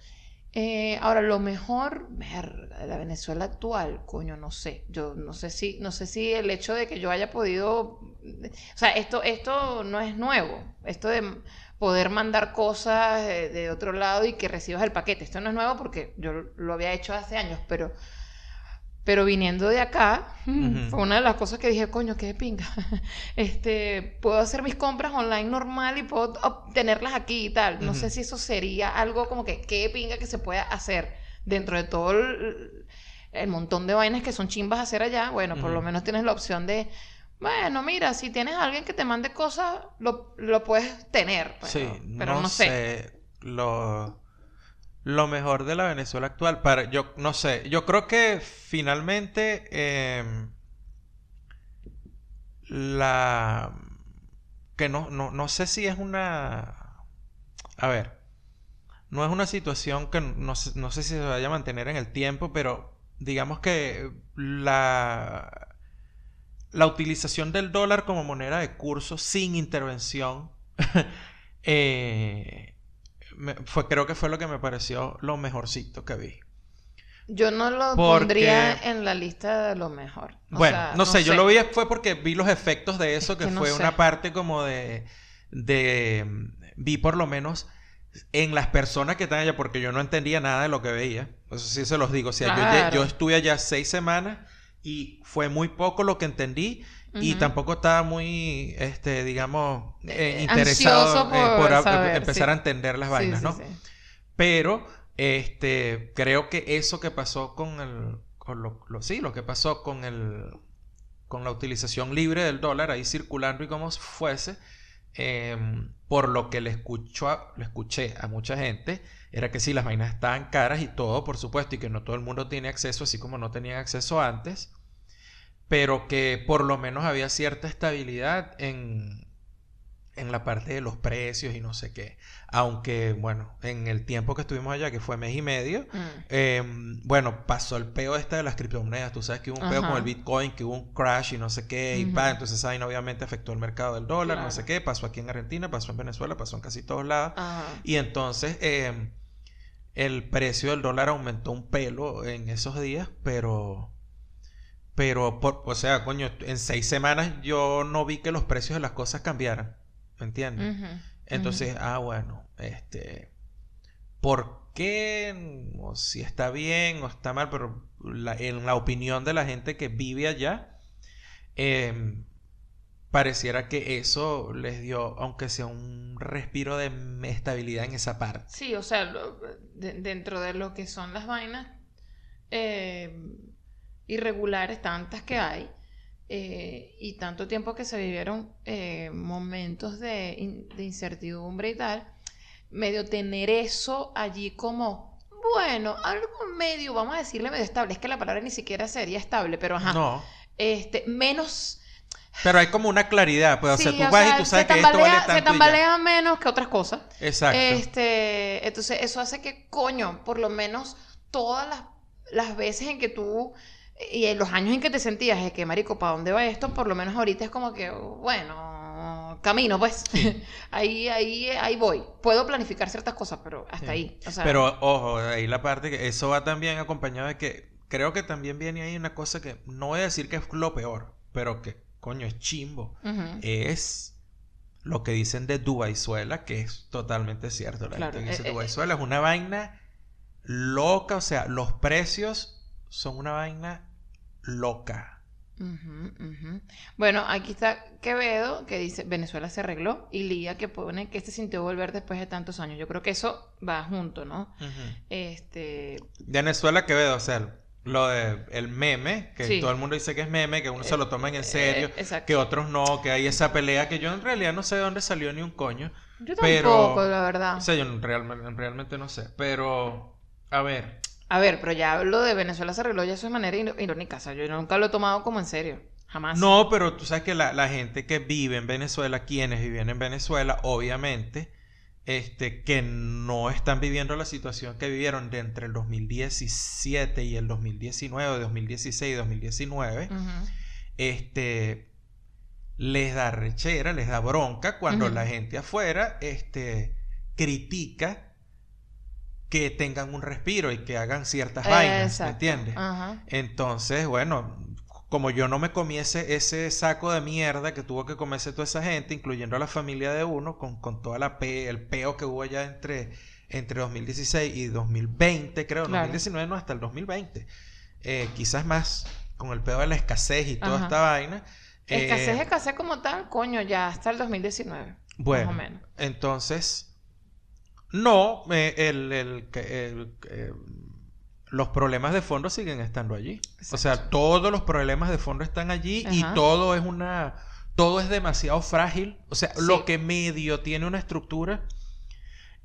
Eh, ahora, lo mejor, verga, de la Venezuela actual, coño, no sé. Yo no sé si, no sé si el hecho de que yo haya podido. O sea, esto, esto no es nuevo. Esto de poder mandar cosas de, de otro lado y que recibas el paquete. Esto no es nuevo porque yo lo había hecho hace años, pero. Pero viniendo de acá, Ujú. fue una de las cosas que dije, coño, qué de pinga. Este, puedo hacer mis compras online normal y puedo obtenerlas aquí y tal. No sé si eso sería algo como que qué de pinga que se pueda hacer dentro de todo el, el montón de vainas que son chimbas hacer allá. Bueno, por lo menos tienes la opción de Bueno, mira, si tienes a alguien que te mande cosas, lo, lo puedes tener. Pero, Sí, pero no, no, sé. sé. Lo, lo mejor de la Venezuela actual. Para, yo no sé. Yo creo que finalmente em, la que no, no, no sé si es una. A ver. No es una situación que no, sé- no sé si se vaya a mantener en el tiempo, pero digamos que la, la utilización del dólar como moneda de curso sin intervención eh, me- fue, creo que fue lo que me pareció lo mejorcito que vi. Yo no lo Porque- pondría en la lista de lo mejor. O Bueno, sea, no sé, yo lo vi fue porque vi los efectos de eso, Es que, que no fue sé. una parte como de, de, vi por lo menos en las personas que están allá, porque yo no entendía nada de lo que veía. Eso sí se los digo. O sea, yo yo, estuve allá seis semanas y fue muy poco lo que entendí. Y tampoco estaba muy, este, digamos, eh, Eh, interesado eh, por a- saber, empezar sí. a entender las vainas, sí, ¿no? Pero, este, creo que eso que pasó con el, con lo, lo- sí, lo que pasó con el, con la utilización libre del dólar ahí circulando y como fuese, em, por lo que le escucho a- le escuché a mucha gente, era que sí, las vainas estaban caras y todo, por supuesto, y que no todo el mundo tiene acceso, así como no tenían acceso antes, pero que por lo menos había cierta estabilidad en, en la parte de los precios y no sé qué. Aunque, bueno, en el tiempo que estuvimos allá, que fue mes y medio, Mm. eh, bueno, pasó el peo este de las criptomonedas. Tú sabes que hubo un peo con el Bitcoin, que hubo un crash y no sé qué, y pa, entonces vaina obviamente afectó el mercado del dólar, no sé qué. Pasó aquí en Argentina, pasó en Venezuela, pasó en casi todos lados. Ajá. Y entonces eh, el precio del dólar aumentó un pelo en esos días, pero... Pero, por, o sea, coño, en seis semanas yo no vi que los precios de las cosas cambiaran. ¿Me entiendes? Entonces, ah, bueno, este, ¿por qué? O si está bien o está mal, pero la- en la opinión de la gente que vive allá, em, pareciera que eso les dio, aunque sea un respiro de estabilidad en esa parte. Sí, o sea, lo- de- dentro de lo que son las vainas eh, irregulares, tantas que hay, eh, y tanto tiempo que se vivieron eh, momentos de, in- de incertidumbre y tal, medio tener eso allí como, bueno, algo medio, vamos a decirle medio estable, es que la palabra ni siquiera sería estable, pero ajá, No, este, menos... pero hay como una claridad, pues, o sea, sí, tú vas sea, y tú sabes que esto vale tambalea, se tanto y ya. tambalea menos que otras cosas. Exacto. Este, entonces eso hace que, coño, por lo menos todas las, las veces en que tú y en los años en que te sentías de que, marico, ¿para dónde va esto? Por lo menos ahorita es como que, bueno, camino, pues. ahí, ahí, ahí voy. Puedo planificar ciertas cosas, pero hasta Sí. ahí. O sea, Pero ojo, ahí la parte que eso va también acompañado de que creo que también viene ahí una cosa que no voy a decir que es lo peor, pero que coño es chimbo. Es lo que dicen de Dubaizuela, que es totalmente cierto. La Claro, gente dice eh, eh, Dubaizuela es una vaina loca, o sea, los precios son una vaina loca. Bueno, aquí está Quevedo que dice Venezuela se arregló y Lía que pone que se sintió volver después de tantos años. Yo creo que eso va junto, ¿no? Este, Venezuela Quevedo, o sea, lo de el meme, que Sí. todo el mundo dice que es meme, que uno se lo toman en serio, eh, que otros no, que hay esa pelea que yo en realidad no sé de dónde salió ni un coño. Yo pero- tampoco, la verdad. O sea, yo realmente, realmente no sé, pero a ver, A ver, pero ya lo de Venezuela se arregló ya eso de manera irónica. O sea, yo nunca lo he tomado como en serio. Jamás. no, pero tú sabes que la, la gente que vive en Venezuela, quienes viven en Venezuela, obviamente, este, que no están viviendo la situación que vivieron de entre el 2017 y el 2019, 2016 y 2019, Ujú. este, les da rechera, les da bronca cuando la gente afuera, este, critica que tengan un respiro y que hagan ciertas vainas, ¿me entiendes? Ajá. Entonces, bueno, como yo no me comiese ese saco de mierda que tuvo que comerse toda esa gente, incluyendo a la familia de uno, con, con toda la pe el peo que hubo allá entre, entre 2016 y 2020, creo, Claro. 2019 no, hasta el 2020. Eh, quizás más con el peo de la escasez y toda Ajá. esta vaina. Eh, Escasez, escasez como tal, coño, ya hasta el 2019. bueno, Más o menos. entonces, no, eh, el, el, eh, los problemas de fondo siguen estando allí. O sea, todos los problemas de fondo están allí y todo es una... Todo es demasiado frágil. O sea, Sí. lo que medio tiene una estructura,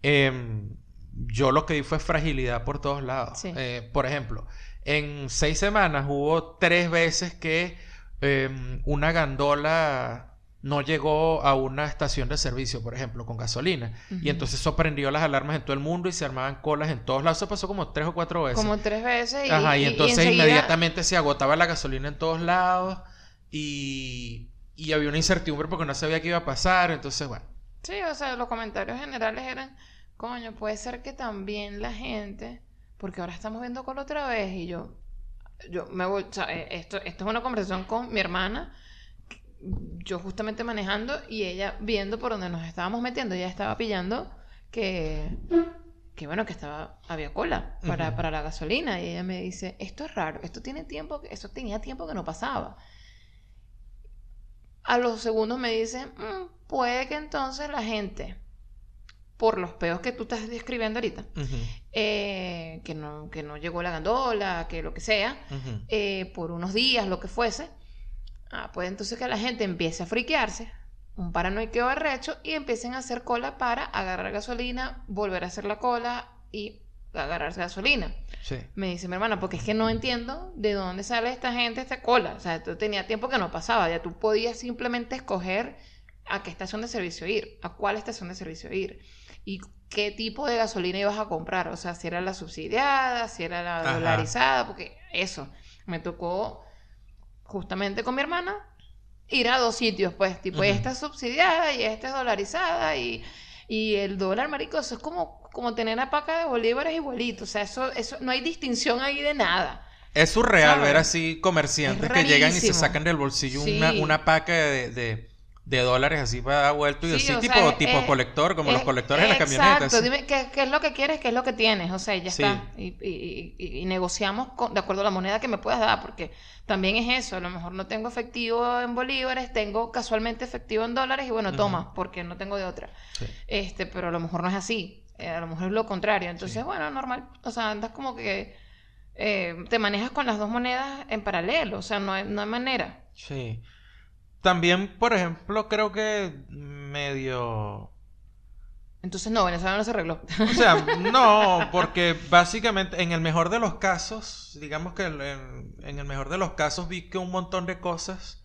em, yo lo que vi fue fragilidad por todos lados. Sí. Eh, por ejemplo, en seis semanas hubo tres veces que em, una gandola no llegó a una estación de servicio, por ejemplo, con gasolina. Y entonces eso prendió las alarmas en todo el mundo y se armaban colas en todos lados. Eso pasó como tres o cuatro veces. Como tres veces y, Ajá, y, entonces enseguida- inmediatamente se agotaba la gasolina en todos lados y, y había una incertidumbre porque no sabía qué iba a pasar. Entonces, bueno. Sí, o sea, los comentarios generales eran, coño, puede ser que también la gente, porque ahora estamos viendo con otra vez y yo, yo me voy, o sea, eh, esto, esto es una conversación con mi hermana, yo justamente manejando y ella viendo por donde nos estábamos metiendo, ella estaba pillando que, que bueno, que estaba, había cola para, para la gasolina. Y ella me dice, esto es raro, esto tiene tiempo, que- esto tenía tiempo que no pasaba. A los segundos me dice, "Mm, puede que entonces la gente, por los peos que tú estás describiendo ahorita, eh, que, no, que no llegó la gandola, que lo que sea, eh, por unos días, lo que fuese, ah, pues entonces que la gente empiece a friquearse, un paranoiqueo arrecho, y empiecen a hacer cola para agarrar gasolina, volver a hacer la cola y agarrar gasolina. Sí. Me dice mi hermana, porque es que no entiendo de dónde sale esta gente, esta cola. O sea, tú tenía tiempo que no pasaba. Ya tú podías simplemente escoger a qué estación de servicio ir, a cuál estación de servicio ir y qué tipo de gasolina ibas a comprar. O sea, si era la subsidiada, si era la Ajá. dolarizada, porque eso. Me tocó justamente con mi hermana ir a dos sitios, pues, tipo, Ujú. esta es subsidiada y esta es dolarizada y, y el dólar, marico, eso es como, como tener una paca de bolívares igualito, o sea, eso, eso, no hay distinción ahí de nada. Es surreal ¿Sabes? ver así comerciantes Es que llegan y se sacan del bolsillo Sí. una, una paca de, de, de dólares así para dar vuelto y Sí, así tipo, sea, tipo es- colector, como los Es- colectores de las exacto, camionetas. sí. dime qué, qué es lo que quieres, qué es lo que tienes, o sea, ya Sí. está. Y, y- y- y negociamos con- de acuerdo a la moneda que me puedas dar, porque también es eso, a lo mejor no tengo efectivo en bolívares, tengo casualmente efectivo en dólares y bueno, toma, porque no tengo de otra. Sí. Este, pero a lo mejor no es así, eh, a lo mejor es lo contrario. Entonces, bueno, normal, o sea, andas como que eh, te manejas con las dos monedas en paralelo, o sea, no hay, no hay manera. Sí. También, por ejemplo, creo que medio... Entonces, no, Venezuela no se arregló. O sea, no, porque básicamente en el mejor de los casos, digamos que en, en el mejor de los casos vi que un montón de cosas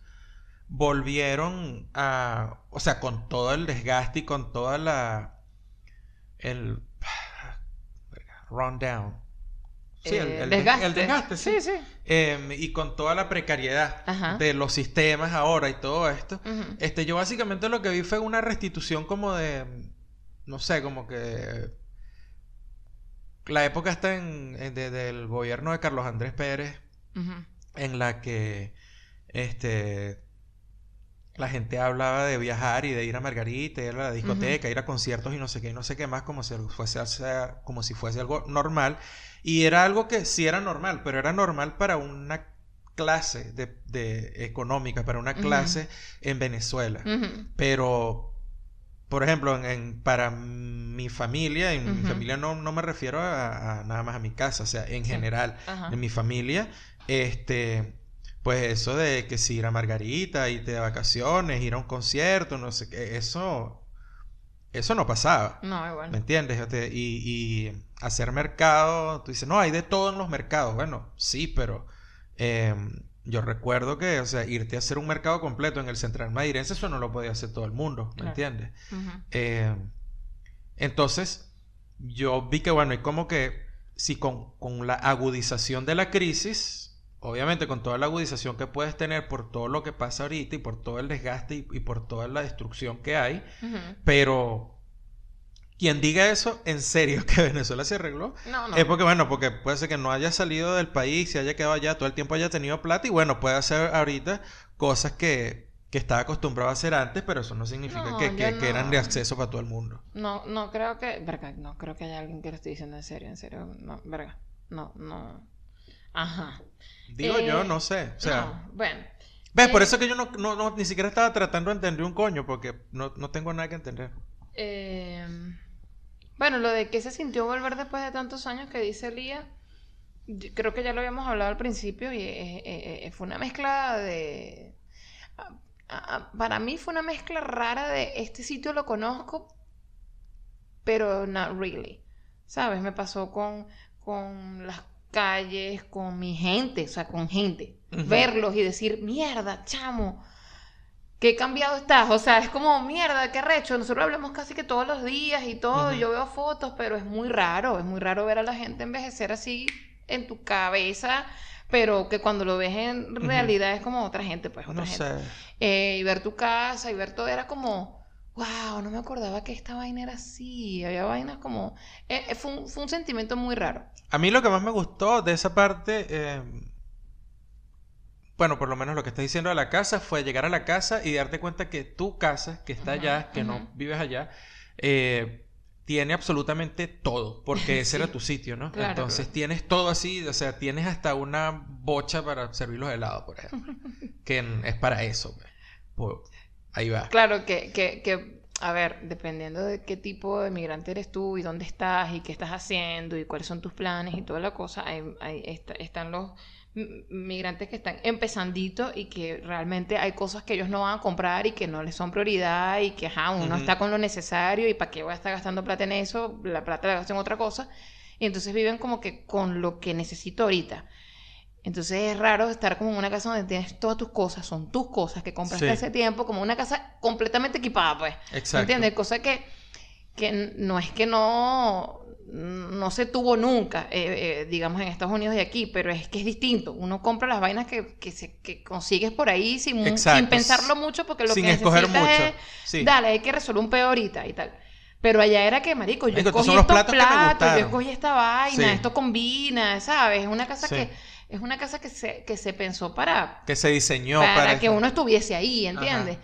volvieron a, o sea, con todo el desgaste y con toda la, el rundown. Sí, el, Eh, el desgaste. el desgaste, sí. Sí, sí. Em, y con toda la precariedad Ajá. de los sistemas ahora y todo esto. Este, yo básicamente lo que vi fue una restitución como de, no sé, como que la época está en, en- de- del gobierno de Carlos Andrés Pérez, en la que, este, la gente hablaba de viajar y de ir a Margarita, ir a la discoteca, ir a conciertos y no sé qué, y no sé qué más, como si fuese, como si fuese algo normal. Y era algo que sí era normal, pero era normal para una clase de, de económica, para una clase en Venezuela. Pero, por ejemplo, en, en- para mi familia, en mi familia no, no me refiero a, a nada más a mi casa, o sea, en Sí. general, en mi familia, este, pues eso de que si ir a Margarita, irte de vacaciones, ir a un concierto, no sé qué, eso, eso no pasaba. No, ¿Me igual. entiendes? Este, Y, y hacer mercado, tú dices, no, hay de todo en los mercados. Bueno, sí, pero eh, yo recuerdo que, o sea, irte a hacer un mercado completo en el Central Madirense, eso no lo podía hacer todo el mundo, ¿me Claro. entiendes? Eh, entonces, yo vi que, bueno, y como que si con, con la agudización de la crisis, obviamente con toda la agudización que puedes tener por todo lo que pasa ahorita y por todo el desgaste y, y por toda la destrucción que hay, pero quien diga eso, en serio, que Venezuela se arregló, No, no. es porque, bueno, porque puede ser que no haya salido del país, se haya quedado allá, todo el tiempo haya tenido plata y bueno, puede hacer ahorita cosas que, que estaba acostumbrado a hacer antes, pero eso no significa No, que, que- eran de acceso para todo el mundo. No, no creo que, verga, no creo que haya alguien que lo esté diciendo en serio, en serio, no, verga, no, no, ajá, Digo Eh, yo, no sé. O sea, no, bueno, ves, por eh, eso que yo no, no- no- ni siquiera estaba tratando de entender un coño, porque no, no tengo nada que entender. eh, bueno, lo de que se sintió volver después de tantos años que dice Lía, creo que ya lo habíamos hablado al principio y fue una mezcla de... para mí fue una mezcla rara de este sitio lo conozco, pero not really. ¿Sabes? Me pasó con, con las calles, con mi gente, o sea, con gente. Verlos y decir, mierda, chamo, qué cambiado estás. O sea, es como, mierda, qué recho. Nosotros hablamos casi que todos los días y todo. Yo veo fotos, pero es muy raro. Es muy raro ver a la gente envejecer así en tu cabeza. Pero que cuando lo ves en realidad es como otra gente, pues otra No gente. sé. Eh, y ver tu casa y ver todo era como, wow, no me acordaba que esta vaina era así. Había vainas como, eh, eh, fue, un, fue un sentimiento muy raro. A mí lo que más me gustó de esa parte, eh, bueno, por lo menos lo que estás diciendo de la casa, fue llegar a la casa y darte cuenta que tu casa, que está allá, que no vives allá, eh, tiene absolutamente todo, porque ese Sí. era tu sitio, ¿no? Claro, Entonces claro. tienes todo así, o sea, tienes hasta una bocha para servir los helados, por ejemplo, que es para eso. pues. Ahí va. Claro que, que, que, a ver, dependiendo de qué tipo de migrante eres tú y dónde estás y qué estás haciendo y cuáles son tus planes y toda la cosa, está- están los migrantes que están empezandito y que realmente hay cosas que ellos no van a comprar y que no les son prioridad y que, ajá, uno está con lo necesario y para qué voy a estar gastando plata en eso, la plata la gasto en otra cosa. Y entonces viven como que con lo que necesito ahorita. Entonces es raro estar como en una casa donde tienes todas tus cosas, son tus cosas que compraste Sí. hace tiempo, como una casa completamente equipada, pues. Exacto. ¿Entiendes? Cosa que, que no es que no, no se tuvo nunca, eh, eh, digamos, en Estados Unidos y aquí, pero es que es distinto. Uno compra las vainas que, que, se, que consigues por ahí sin, sin pensarlo mucho porque lo Sin que escoger necesitas mucho. es, Sí. dale, hay que resolver un peor ahorita y tal. Pero allá era que, marico, yo Marico, estos escogí estos platos yo escogí esta vaina, Sí. esto combina, ¿sabes? Es una casa que es una casa que se, que se pensó para, Que se diseñó para, para, que eso. uno estuviese ahí, ¿entiendes?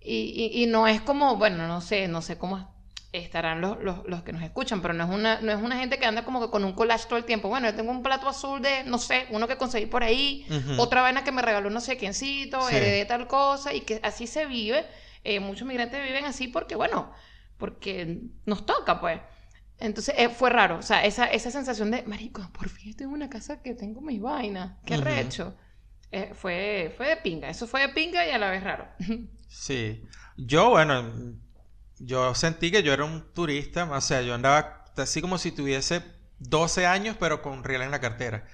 Y, y- y no es como, bueno, no sé, no sé cómo estarán los, los, los que nos escuchan, pero no es una, no es una gente que anda como que con un collage todo el tiempo. Bueno, yo tengo un plato azul de, no sé, uno que conseguí por ahí, otra vaina que me regaló no sé quiéncito, Sí. heredé tal cosa, y que así se vive. Eh, muchos migrantes viven así porque, bueno, porque nos toca, pues. Entonces eh, fue raro, o sea, esa, esa sensación de, marico, por fin estoy en una casa que tengo mis vainas, qué Ujú. recho. Eh, fue, fue de pinga, eso fue de pinga y a la vez raro. Sí. Yo, bueno, yo sentí que yo era un turista, o sea, yo andaba así como si tuviese 12 años, pero con riel en la cartera.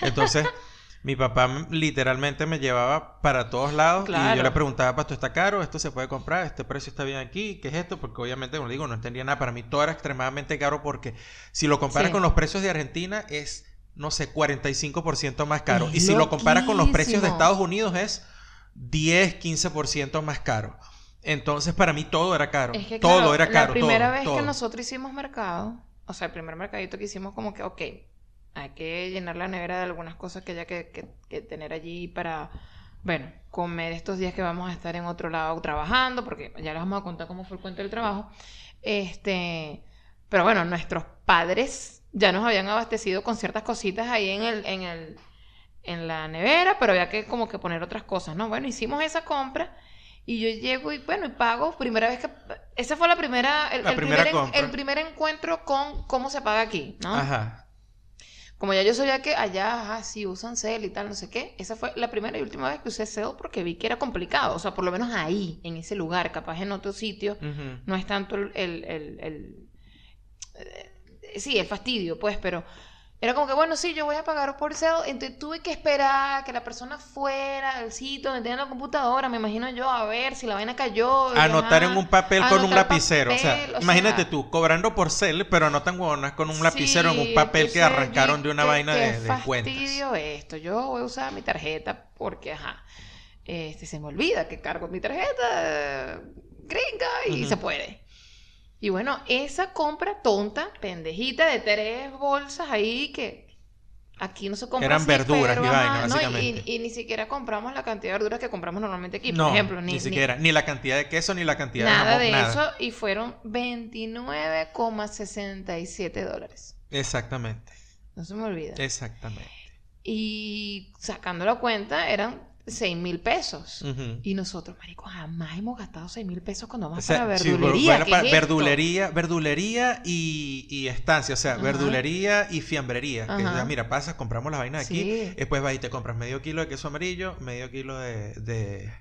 Entonces, mi papá literalmente me llevaba para todos lados y yo le preguntaba, ¿esto está caro? ¿Esto se puede comprar? ¿Este precio está bien aquí? ¿Qué es esto? Porque obviamente, como digo, no entendía nada. Para mí todo era extremadamente caro porque si lo comparas Sí. con los precios de Argentina es, no sé, 45% más caro. Es y si lo comparas con los precios de. Estados Unidos es 10, 15% más caro. Entonces, para mí todo era caro. Es que, todo claro, era caro. La primera todo, vez todo. que nosotros hicimos mercado, o sea, el primer mercadito que hicimos, como que, ok, hay que llenar la nevera de algunas cosas que haya que, que- que tener allí para, bueno, comer estos días que vamos a estar en otro lado trabajando, porque ya les vamos a contar cómo fue el cuento del trabajo. Este, pero bueno, nuestros padres ya nos habían abastecido con ciertas cositas ahí en el, en el, en la nevera, pero había que como que poner otras cosas, ¿no? Bueno, hicimos esa compra. Y yo llego y bueno, y pago, primera vez que... Esa fue la primera, el, La el primera primer, en- el primer encuentro con cómo se paga aquí, ¿no? Ajá. Como ya yo sabía que allá, ajá, sí usan Cel y tal, no sé qué, esa fue la primera y última vez que usé Cel porque vi que era complicado, o sea, por lo menos ahí, en ese lugar, capaz en otro sitio, no es tanto el, el- el- el- eh, sí, el fastidio, pues, pero era como que, bueno, sí, yo voy a pagar por Cel, entonces tuve que esperar a que la persona fuera al sitio donde tenía la computadora, me imagino yo, a ver si la vaina cayó. Anotar ajá, en un papel con un lapicero. o sea, o imagínate sea, tú, cobrando por cel, pero anotan huevonas con un lapicero en un papel que arrancaron de una vaina de, de cuentas. fastidio esto. Yo voy a usar mi tarjeta porque, ajá, este, se me olvida que cargo mi tarjeta gringa y se puede. Y bueno, esa compra tonta, pendejita, de tres bolsas ahí que aquí no se compra Eran así, verduras pero, y ¿no? Y, y ni siquiera compramos la cantidad de verduras que compramos normalmente aquí, No, por ejemplo. ni, siquiera. Ni la cantidad de queso, ni la cantidad de Nada jamón, de nada. eso y fueron 29,67 dólares. Exactamente. No se me olvida. Exactamente. Y sacando la cuenta, eran 6 mil pesos. Y nosotros, marico, jamás hemos gastado 6 mil pesos cuando O vamos sea, para sí, bueno, verdulería. bueno, ¿qué para es esto? verdulería, verdulería y, y estancia, o sea, verdulería y fiambrería. Que, ya, mira, pasas, compramos las vainas aquí, Sí. después vas y te compras medio kilo de queso amarillo, medio kilo de, de,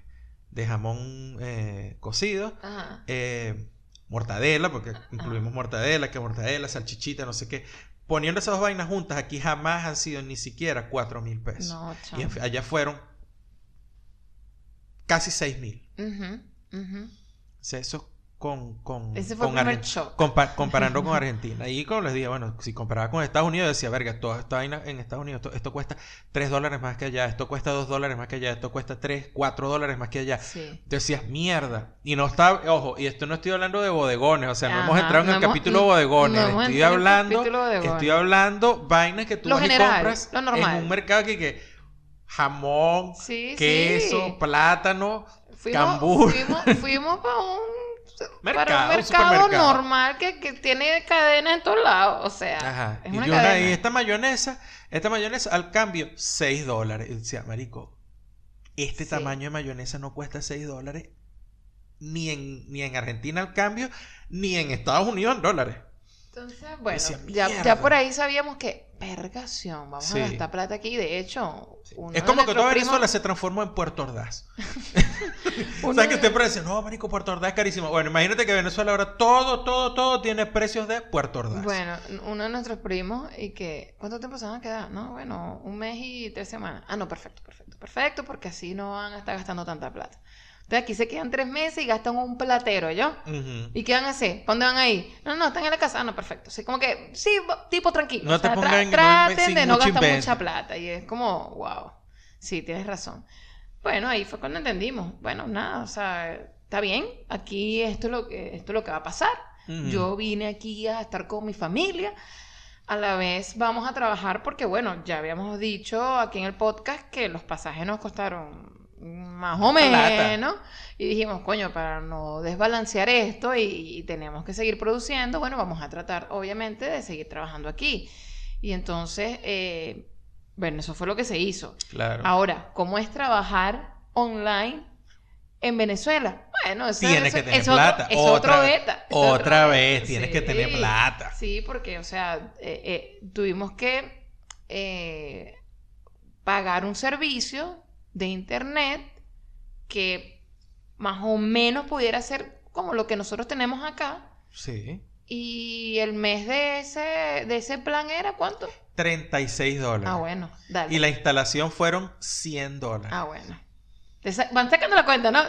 de jamón eh, cocido, eh, mortadela, porque incluimos mortadela, que mortadela, salchichita, no sé qué. Poniendo esas dos vainas juntas, aquí jamás han sido ni siquiera cuatro mil pesos. No, y allá fueron casi seis mil. Ujú, ujú. O sea, eso con, con, Ese fue con shock. compa- comparando con Argentina. Y como les dije, bueno, si comparaba con Estados Unidos, decía, verga, toda esta vaina en Estados Unidos, esto, esto cuesta 3 dólares más que allá, esto cuesta 2 dólares más que allá, esto cuesta 3, 4 dólares más que allá. Sí. Decías, mierda. Y no está, ojo, y esto no estoy hablando de bodegones, o sea, no hemos entrado en no el hemos- capítulo bodegones. no estoy hablando, bodegones. estoy hablando vainas que tú Lo vas y compras lo en un mercado que, que jamón, Sí, queso, sí. plátano, Fuimos, cambur. fuimos, fuimos para un Mercado, para un un mercado supermercado. normal que, que tiene cadena en todos lados. O sea, Ajá. es Y, yo esta mayonesa, esta mayonesa al cambio, 6 dólares. Y decía, marico, este Sí. tamaño de mayonesa no cuesta 6 dólares ni en, ni en Argentina al cambio, ni en Estados Unidos en dólares. Entonces, bueno, Decía, ya, ya por ahí sabíamos que, vamos Sí. a gastar plata aquí. De hecho, uno es como que toda primos- Venezuela se transformó en Puerto Ordaz. O sea que usted decir, no, marico, Puerto Ordaz es carísimo. Bueno, imagínate que Venezuela ahora todo, todo, todo tiene precios de Puerto Ordaz. Bueno, uno de nuestros primos y que... ¿Cuánto tiempo se van a quedar? No, bueno, un mes y tres semanas. Ah, no, perfecto, perfecto, perfecto, porque así no van a estar gastando tanta plata. Entonces aquí se quedan tres meses y gastan un platero, ¿yo? ¿Y qué van a hacer? ¿Para dónde van a ir? No, no, están en la casa. Ah, no, perfecto. Sí, como que, sí, tipo tranquilo. No O sea, te tra- pongan- no traten de no gastar invento. mucha plata. Y es como, wow. Sí, tienes razón. Bueno, ahí fue cuando entendimos. Bueno, nada, o sea, está bien. Aquí esto es lo que, esto es lo que va a pasar. Yo vine aquí a estar con mi familia. A la vez vamos a trabajar porque, bueno, ya habíamos dicho aquí en el podcast que los pasajes nos costaron más o menos. Y dijimos, coño, para no desbalancear esto y, y tenemos que seguir produciendo, bueno, vamos a tratar, obviamente, de seguir trabajando aquí. Y entonces, eh, bueno, eso fue lo que se hizo. Claro. Ahora, ¿cómo es trabajar online en Venezuela? Bueno, eso, Tienes eso- que tener es otro- plata. es otra otro beta. es Otra vez, beta. tienes que tener plata. Sí, porque, o sea, eh, eh, tuvimos que eh, pagar un servicio de internet que más o menos pudiera ser como lo que nosotros tenemos acá. Sí. Y el mes de ese, de ese plan era ¿cuánto? 36 dólares. Ah, bueno, dale. Y la instalación fueron 100 dólares. Ah, bueno. Van sacando la cuenta, ¿no?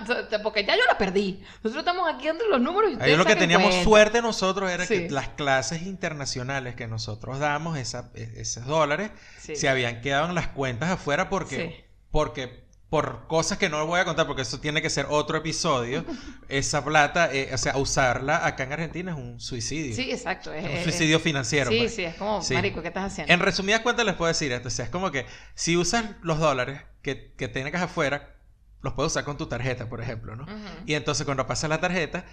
Porque ya yo la perdí. Nosotros estamos aquí dando los números y Ahí lo que teníamos cuenta. suerte nosotros era Sí. que las clases internacionales que nosotros damos, esa- e- esos dólares, Sí. se habían quedado en las cuentas afuera porque, Sí. Porque por cosas que no voy a contar, porque eso tiene que ser otro episodio, esa plata, eh, o sea, usarla acá en Argentina es un suicidio. Sí, exacto. Es, Es un es- suicidio financiero. Sí, pues. sí, es como, Sí. marico, ¿qué estás haciendo? En resumidas cuentas les puedo decir esto, o sea, es como que si usas los dólares que, que tengas afuera, los puedes usar con tu tarjeta, por ejemplo, ¿no? Y entonces cuando pasas la tarjeta,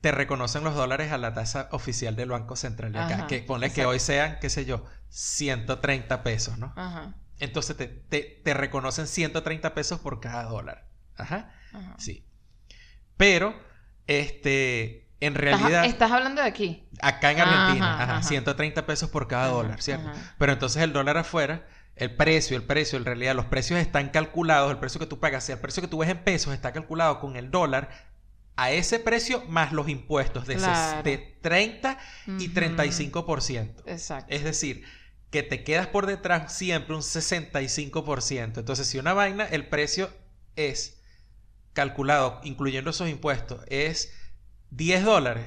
te reconocen los dólares a la tasa oficial del Banco Central de acá. Ajá, que ponle que hoy sean, qué sé yo, 130 pesos, ¿no? Ajá, Entonces te, te, te reconocen 130 pesos por cada dólar. Ajá. ajá. Sí. Pero, este, en realidad, Estás, hablando de aquí. acá en Argentina, ajá, ajá. 130 pesos por cada dólar, ¿cierto? Pero entonces el dólar afuera, el precio, el precio, en realidad los precios están calculados, el precio que tú pagas, si el precio que tú ves en pesos está calculado con el dólar a ese precio más los impuestos de, Claro. de 30 y Ujú. 35%. Exacto. Es decir, que te quedas por detrás siempre un 65%. Entonces, si una vaina, el precio es calculado, incluyendo esos impuestos, es 10 dólares,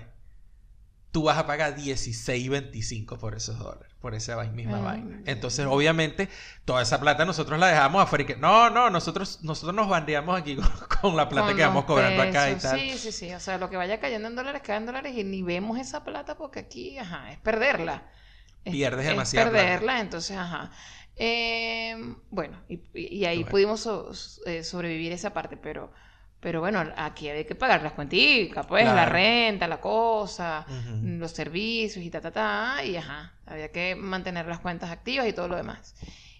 tú vas a pagar 16.25 por esos dólares, por esa misma Ay, vaina. Entonces, obviamente, toda esa plata nosotros la dejamos afuera y que, no, no, nosotros, nosotros nos bandeamos aquí con, con la plata Con que vamos cobrando acá y tal. Sí, sí, sí. O sea, lo que vaya cayendo en dólares, cae en dólares y ni vemos esa plata porque aquí, ajá, es perderla. Es- Pierdes es demasiada plata. perderla, entonces, ajá. Eh, bueno, y, ahí Bueno. pudimos so- eh, sobrevivir esa parte, pero, pero bueno, aquí había que pagar las cuenticas, pues, la renta, la cosa, los servicios y ta, ta, ta, y ajá, había que mantener las cuentas activas y todo lo demás.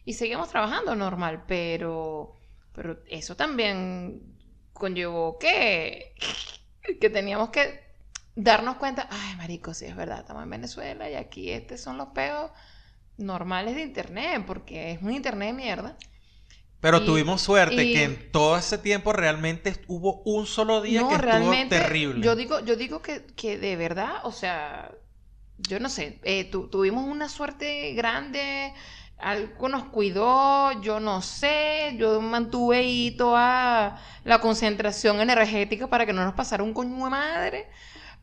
Y seguimos trabajando normal, pero, Pero eso también conllevó que, que teníamos que darnos cuenta, ay, marico, sí es verdad, estamos en Venezuela y aquí estos son los peos normales de internet, porque es un internet de mierda. Pero Y- tuvimos suerte y- que en todo ese tiempo realmente hubo un solo día no, que estuvo terrible. yo digo, yo digo que, que de verdad, o sea, yo no sé, eh, tu- tuvimos una suerte grande, algo nos cuidó, yo no sé, yo mantuve ahí toda la concentración energética para que no nos pasara un coño de madre,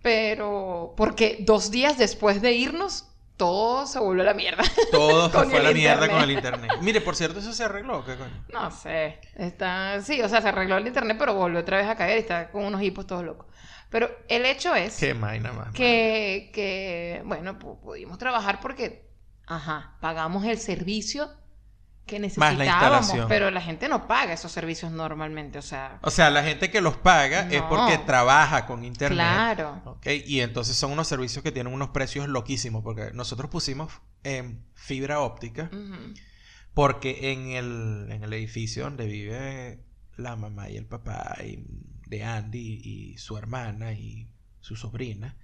pero porque dos días después de irnos, todo se volvió a la mierda. Todo se fue a la mierda internet. con el internet. Mire, por cierto, eso se arregló, ¿qué coño? No sé, está, sí, o sea, se arregló el internet, pero volvió otra vez a caer y está con unos hipos todos locos. Pero el hecho es Qué vaina más. que, que, bueno, pu- pudimos trabajar porque, ajá, pagamos el servicio que Más la necesitábamos, instalación. pero la gente no paga esos servicios normalmente, o sea, O sea, la gente que los paga es porque trabaja con internet. claro. ¿ok? Y entonces son unos servicios que tienen unos precios loquísimos. Porque nosotros pusimos fibra óptica. Porque en el, en el edificio donde vive la mamá y el papá y- de Andy y su hermana y su sobrina,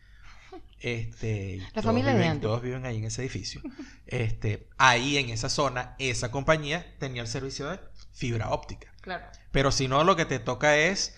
este, La familia de viven, Andy. todos viven ahí en ese edificio. Este, ahí en esa zona, esa compañía tenía el servicio de fibra óptica. Claro. Pero si no, lo que te toca es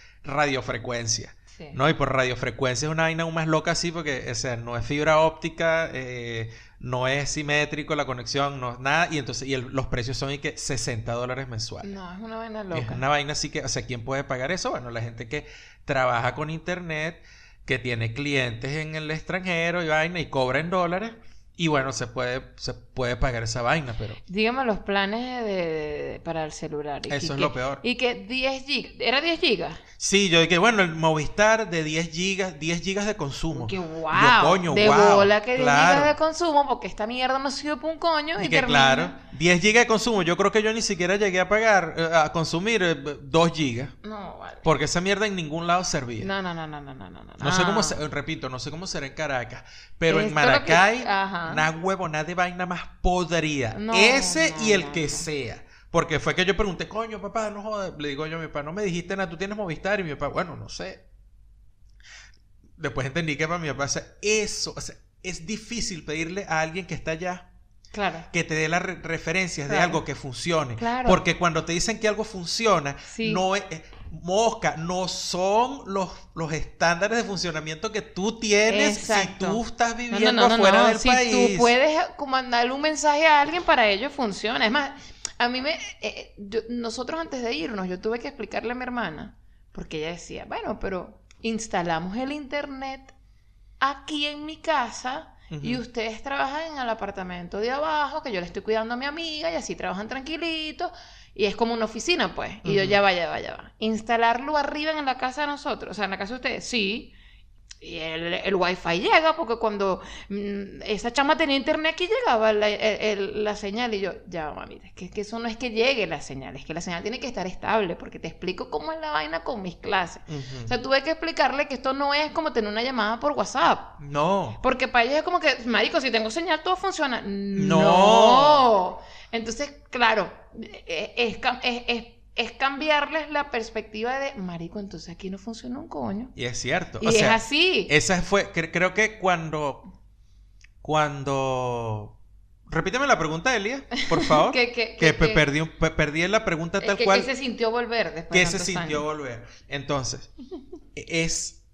radiofrecuencia. Sí. ¿No? Y por radiofrecuencia es una vaina aún más loca así porque, o sea, no es fibra óptica, eh, no es simétrico la conexión, no es nada. Y entonces, y el- los precios son y que 60 dólares mensuales. No, es una vaina Es loca. una vaina así que, o sea, ¿quién puede pagar eso? Bueno, la gente que trabaja con internet, que tiene clientes en el extranjero y vaina y cobra en dólares. Y bueno, se puede, se puede pagar esa vaina, pero Dígame los planes de, de- para el celular. y Eso que- es lo peor. Y que 10 gigas, ¿era 10 gigas? sí, yo dije, bueno, el Movistar de 10 gigas, 10 gigas de consumo. Que wow, yo, coño, de wow, bola que 10 claro. gigas de consumo, porque esta mierda no sirve para un coño. Y, Y que termina- claro, 10 gigas de consumo. Yo creo que yo ni siquiera llegué a pagar, eh, a consumir eh, 2 gigas. No, vale. Porque esa mierda en ningún lado servía. No, No, no, no, no, no, no, no. no. sé cómo, Ah. se- repito, no sé cómo será en Caracas. Pero en Esto que- Maracay, ajá. una huevona de vaina más podrida. No, Ese no, y el no, que sea. Porque fue que yo pregunté, coño, papá, no jodas. Le digo yo a mi papá, no me dijiste nada, tú tienes Movistar. Y mi papá, bueno, no sé. Después entendí que para mi papá, o sea, eso, o sea, es difícil pedirle a alguien que está allá Claro. que te dé las re- referencias de algo que funcione. Claro. Porque cuando te dicen que algo funciona, Sí. no es, mosca, no son los, los estándares de funcionamiento que tú tienes Exacto. si tú estás viviendo no, no, no, afuera no. del Si país. tú puedes mandarle un mensaje a alguien, para ello funciona. Es más, a mí me... eh, yo- nosotros antes de irnos, yo tuve que explicarle a mi hermana, porque ella decía, bueno, pero instalamos el internet aquí en mi casa y ustedes trabajan en el apartamento de abajo, que yo le estoy cuidando a mi amiga y así trabajan tranquilitos. Y es como una oficina, pues. Y yo, ya va, ya va, ya va. Instalarlo arriba en la casa de nosotros, o sea, en la casa de ustedes, sí. Y el, el wifi llega, porque cuando mm, esa chama tenía internet aquí llegaba la, el- el- la señal. Y yo, ya, mami, es que, que eso no es que llegue la señal, es que la señal tiene que estar estable, porque te explico cómo es la vaina con mis clases. O sea, tuve que explicarle que esto no es como tener una llamada por WhatsApp. no. Porque para ellos es como que, marico, si tengo señal, todo funciona. No. No. Entonces, claro, es, cam- es, es- es cambiarles la perspectiva de, marico, entonces aquí no funciona un coño. Y es cierto. Y o es sea, así. esa fue, cre- creo que cuando, cuando... Repíteme la pregunta, Elia, por favor. Que- que- que que- pe- que- perdí, perdí la pregunta tal cual. que se sintió volver después que de se sintió años. volver. Entonces, es,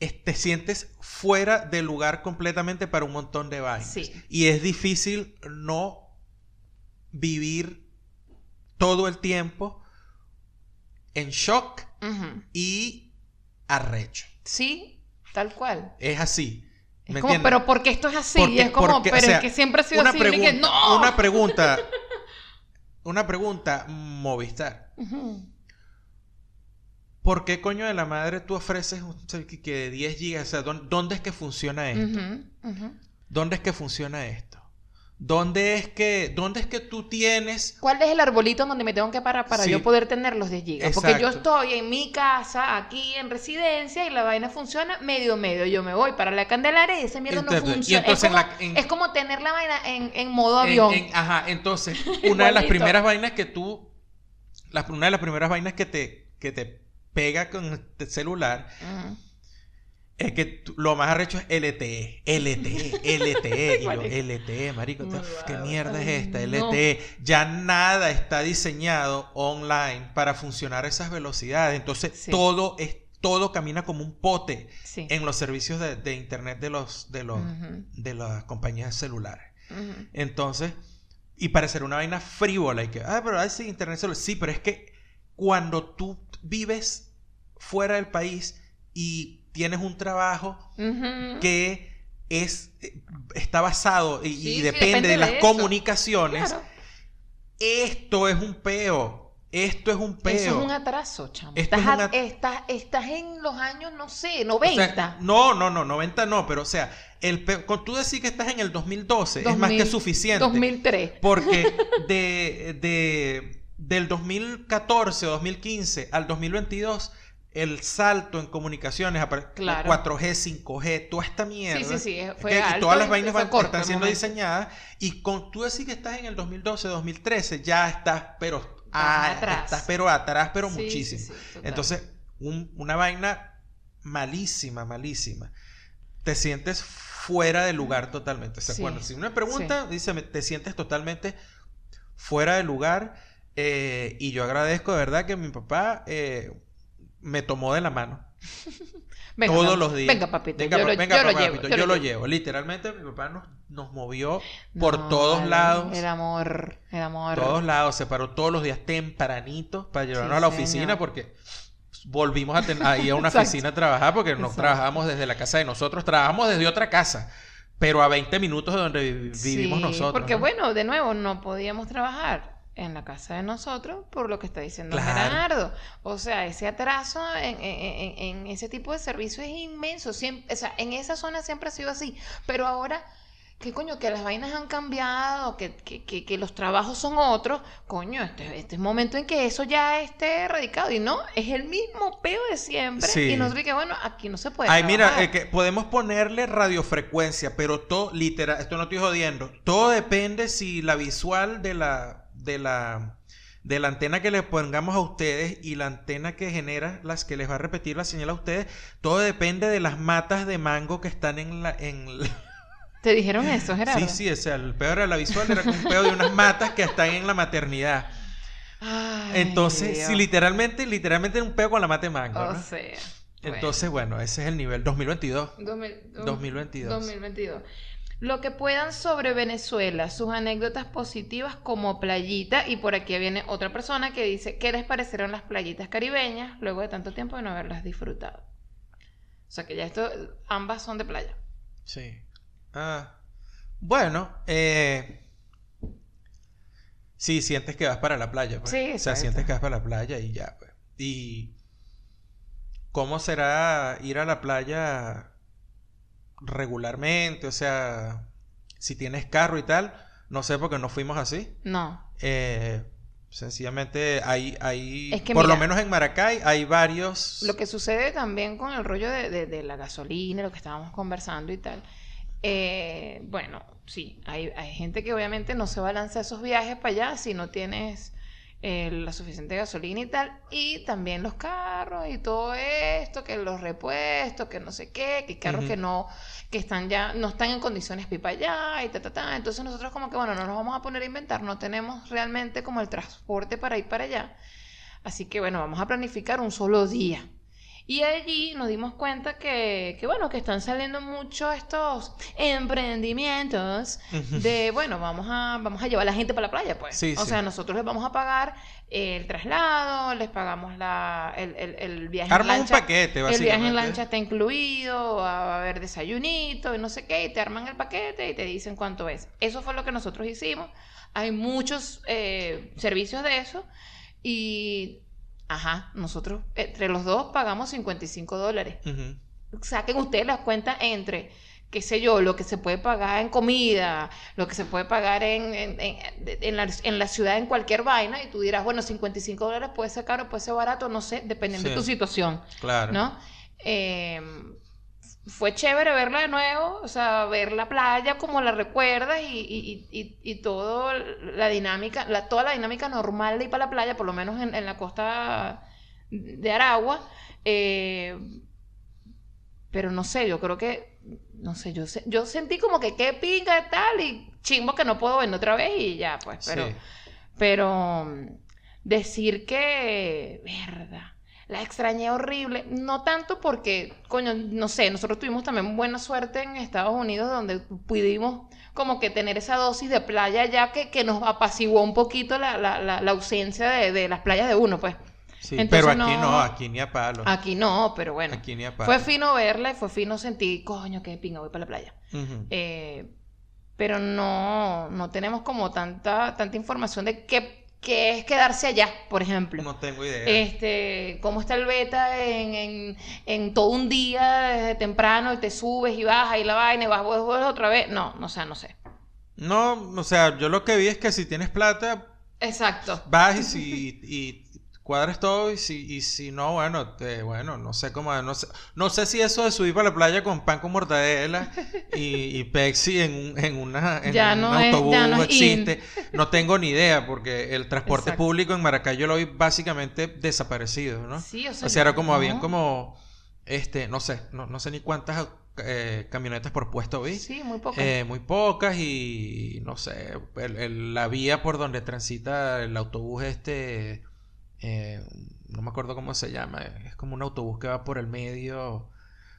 es- te sientes fuera de lugar completamente para un montón de vainas. Sí. Y es difícil no vivir todo el tiempo en shock y arrecho. Sí, tal cual. Es así. Es ¿Me como, entiendes? pero porque esto es así, Porque- y es como, porque, o pero sea, es que siempre ha sido una así, que pregunta, no. una pregunta, una pregunta, Movistar. ¿Por qué coño de la madre tú ofreces un- que que 10 gigas? O sea, ¿dó- ¿dónde es que funciona esto? ¿Dónde es que funciona esto? ¿Dónde es que, dónde es que tú tienes ¿Cuál es el arbolito donde me tengo que parar para Sí. yo poder tener los 10 gigas? Porque yo estoy en mi casa, aquí en residencia, y la vaina funciona medio medio. Yo me voy para la Candelaria y esa mierda no Entonces, funciona. es, como, la- en- es como tener la vaina en, en modo avión. en- ajá, entonces, una de las primeras vainas que tú la- una de las primeras vainas que te, que te pega con el celular. Es que lo más arrecho es LTE, LTE, LTE. y yo. LTE, marico, Malvado. ¿qué mierda es esta? no. LTE. Ya nada está diseñado online para funcionar a esas velocidades. Entonces Sí. todo es todo camina como un pote Sí. en los servicios de, de internet de los de los de las compañías celulares. Entonces, y parecer una vaina frívola y que, ah, pero ay, sí, internet celular. Sí, pero es que cuando tú vives fuera del país y tienes un trabajo Ujú. que es está basado y, y Sí, sí, depende, depende de las comunicaciones, Claro. esto es un peo. Esto es un peo. Eso es un atraso, chamo. Estás, es un a- at- estás, estás en los años, no sé, O 90. sea, no, no, no, 90 no, pero o sea, el pe- con tú decir que estás en el 2012 es más que 2000, suficiente. 2003. Porque de, de- del 2014 o 2015 al 2022, el salto en comunicaciones, Claro. 4G, 5G, toda esta mierda. Sí, sí, sí, y todas las vainas van- corto están siendo diseñadas. Y con tú decir que estás en el 2012, 2013, ya estás, pero, Estás ah, atrás. estás pero atrás, pero Sí, muchísimo. sí. Entonces, un- una vaina malísima, malísima. Te sientes fuera de lugar totalmente. O sea, si una pregunta, dice, te sientes totalmente fuera de lugar. eh, y yo agradezco de verdad que mi papá eh, me tomó de la mano Venga, todos los días. Venga, papito. Venga, yo pa- lo, venga, yo lo papá, llevo. papito, yo lo llevo. Literalmente mi papá nos, nos movió por No, todos lados. El amor, el amor. Todos lados, se paró todos los días tempranito para llevarnos Sí, a la señor. oficina porque volvimos a, ten- a ir a una oficina a trabajar porque no Exacto. trabajamos desde la casa de nosotros, trabajamos desde otra casa, pero a 20 minutos de donde vi- vivimos Sí, nosotros. Porque ¿no? bueno, de nuevo, no podíamos trabajar en la casa de nosotros por lo que está diciendo Claro. Gerardo. O sea, ese atraso en, en- en- en ese tipo de servicio es inmenso. Siempre, o sea, en esa zona siempre ha sido así. Pero ahora, ¿qué coño? Que las vainas han cambiado, que, que, que- que los trabajos son otros. Coño, este, este es momento en que eso ya esté erradicado. Y no, es el mismo peo de siempre. Sí. Y nosotros que bueno, aquí no se puede. Ay, mira, eh, que podemos ponerle radiofrecuencia, pero todo, literal, esto no estoy jodiendo. Todo depende si la visual de la, de la, de la antena que le pongamos a ustedes y la antena que genera las que les va a repetir la señal a ustedes, todo depende de las matas de mango que están en la, en la- ¿Te dijeron eso, Gerardo? Sí, sí, o sea, el peor era la visual, era un peor de unas matas que están en la maternidad. Ay, Entonces, Dios. sí, literalmente, literalmente un peo con la mata de mango, O ¿no? sea. Entonces, bueno, ese es el nivel 2022. bueno, 2000 dos- 2022. 2022. Lo que puedan sobre Venezuela, sus anécdotas positivas como playita. Y por aquí viene otra persona que dice: ¿Qué les parecieron las playitas caribeñas luego de tanto tiempo de no haberlas disfrutado? O sea que ya esto, ambas son de playa. Sí. Ah, bueno, eh, sí, sientes que vas para la playa, pues. Sí, O sea, sientes que vas para la playa y ya, pues. Y ¿cómo será ir a la playa regularmente? O sea, si tienes carro y tal, no sé porque no fuimos así. No. Eh, sencillamente hay, hay, Es que por lo menos en Maracay hay varios. Lo que sucede también con el rollo de, de- de la gasolina, lo que estábamos conversando y tal. eh, bueno, sí, hay, hay gente que obviamente no se va a lanzar esos viajes para allá si no tienes eh, la suficiente gasolina y tal. Y también los carros y todo esto, que los repuestos, que no sé qué, que carros que no, que están ya, no están en condiciones pipa allá y ta, ta, ta. Entonces nosotros como que, bueno, no nos vamos a poner a inventar, no tenemos realmente como el transporte para ir para allá. Así que bueno, vamos a planificar un solo día. Y allí nos dimos cuenta que, que, bueno, que están saliendo mucho estos emprendimientos de, bueno, vamos a, vamos a llevar a la gente para la playa, pues. Sí, o sí. sea, nosotros les vamos a pagar el traslado, les pagamos la, el, el, el viaje en Arman un lancha. paquete, El viaje en básicamente. lancha está incluido, va a haber desayunito y no sé qué, y te arman el paquete y te dicen cuánto es. Eso fue lo que nosotros hicimos. Hay muchos eh, servicios de eso y, ajá, nosotros entre los dos pagamos 55 dólares. Ujú. Saquen ustedes las cuentas entre, qué sé yo, lo que se puede pagar en comida, lo que se puede pagar en, en, en- en la, en la ciudad en cualquier vaina y tú dirás, bueno, 55 dólares puede ser caro, puede ser barato, no sé, dependiendo de tu situación. Claro. ¿no? Eh, fue chévere verla de nuevo, o sea, ver la playa como la recuerdas y, y, y, y todo la dinámica, la, toda la dinámica normal de ir para la playa, por lo menos en, en la costa de Aragua. eh, pero no sé, yo creo que, no sé, yo, se- yo sentí como que qué pinga y tal y chimbo que no puedo ver otra vez y ya, pues, pero... Sí. Pero mm, decir que, verdad, la extrañé horrible, no tanto porque, coño, no sé, nosotros tuvimos también buena suerte en Estados Unidos donde pudimos como que tener esa dosis de playa ya que, que nos apaciguó un poquito la, la, la, la ausencia de, de las playas de uno, pues. Sí, Entonces pero aquí no- no, aquí ni a palo. Aquí no, pero bueno. Aquí ni a palo. Fue fino verla y fue fino sentir, coño, qué pinga, voy para la playa. Eh, pero no, no tenemos como tanta, tanta información de qué, qué es quedarse allá, por ejemplo. No tengo idea. Este, cómo está el beta en, en, en todo un día desde temprano y te subes y bajas y la vaina y vas, vuelves, vuelves otra vez. No, no sé, no sé. No, o sea, yo lo que vi es que si tienes plata, Exacto. vas y, y cuadras todo y si, y si no, bueno, te- bueno, no sé cómo, no sé, no sé si eso de subir para la playa con pan con mortadela y, y Pepsi en, un- en, una, en Ya un no es- autobús ya no existe. No tengo ni idea porque el transporte Exacto. público en Maracay yo lo vi básicamente desaparecido, ¿no? Sí, o sea, O sea, era como, no. habían como, este, no sé, no, no sé ni cuántas eh, camionetas por puesto vi. Sí, muy. Eh, muy pocas y no sé, el- el- la vía por donde transita el autobús este, eh, no me acuerdo cómo se llama, es como un autobús que va por el medio,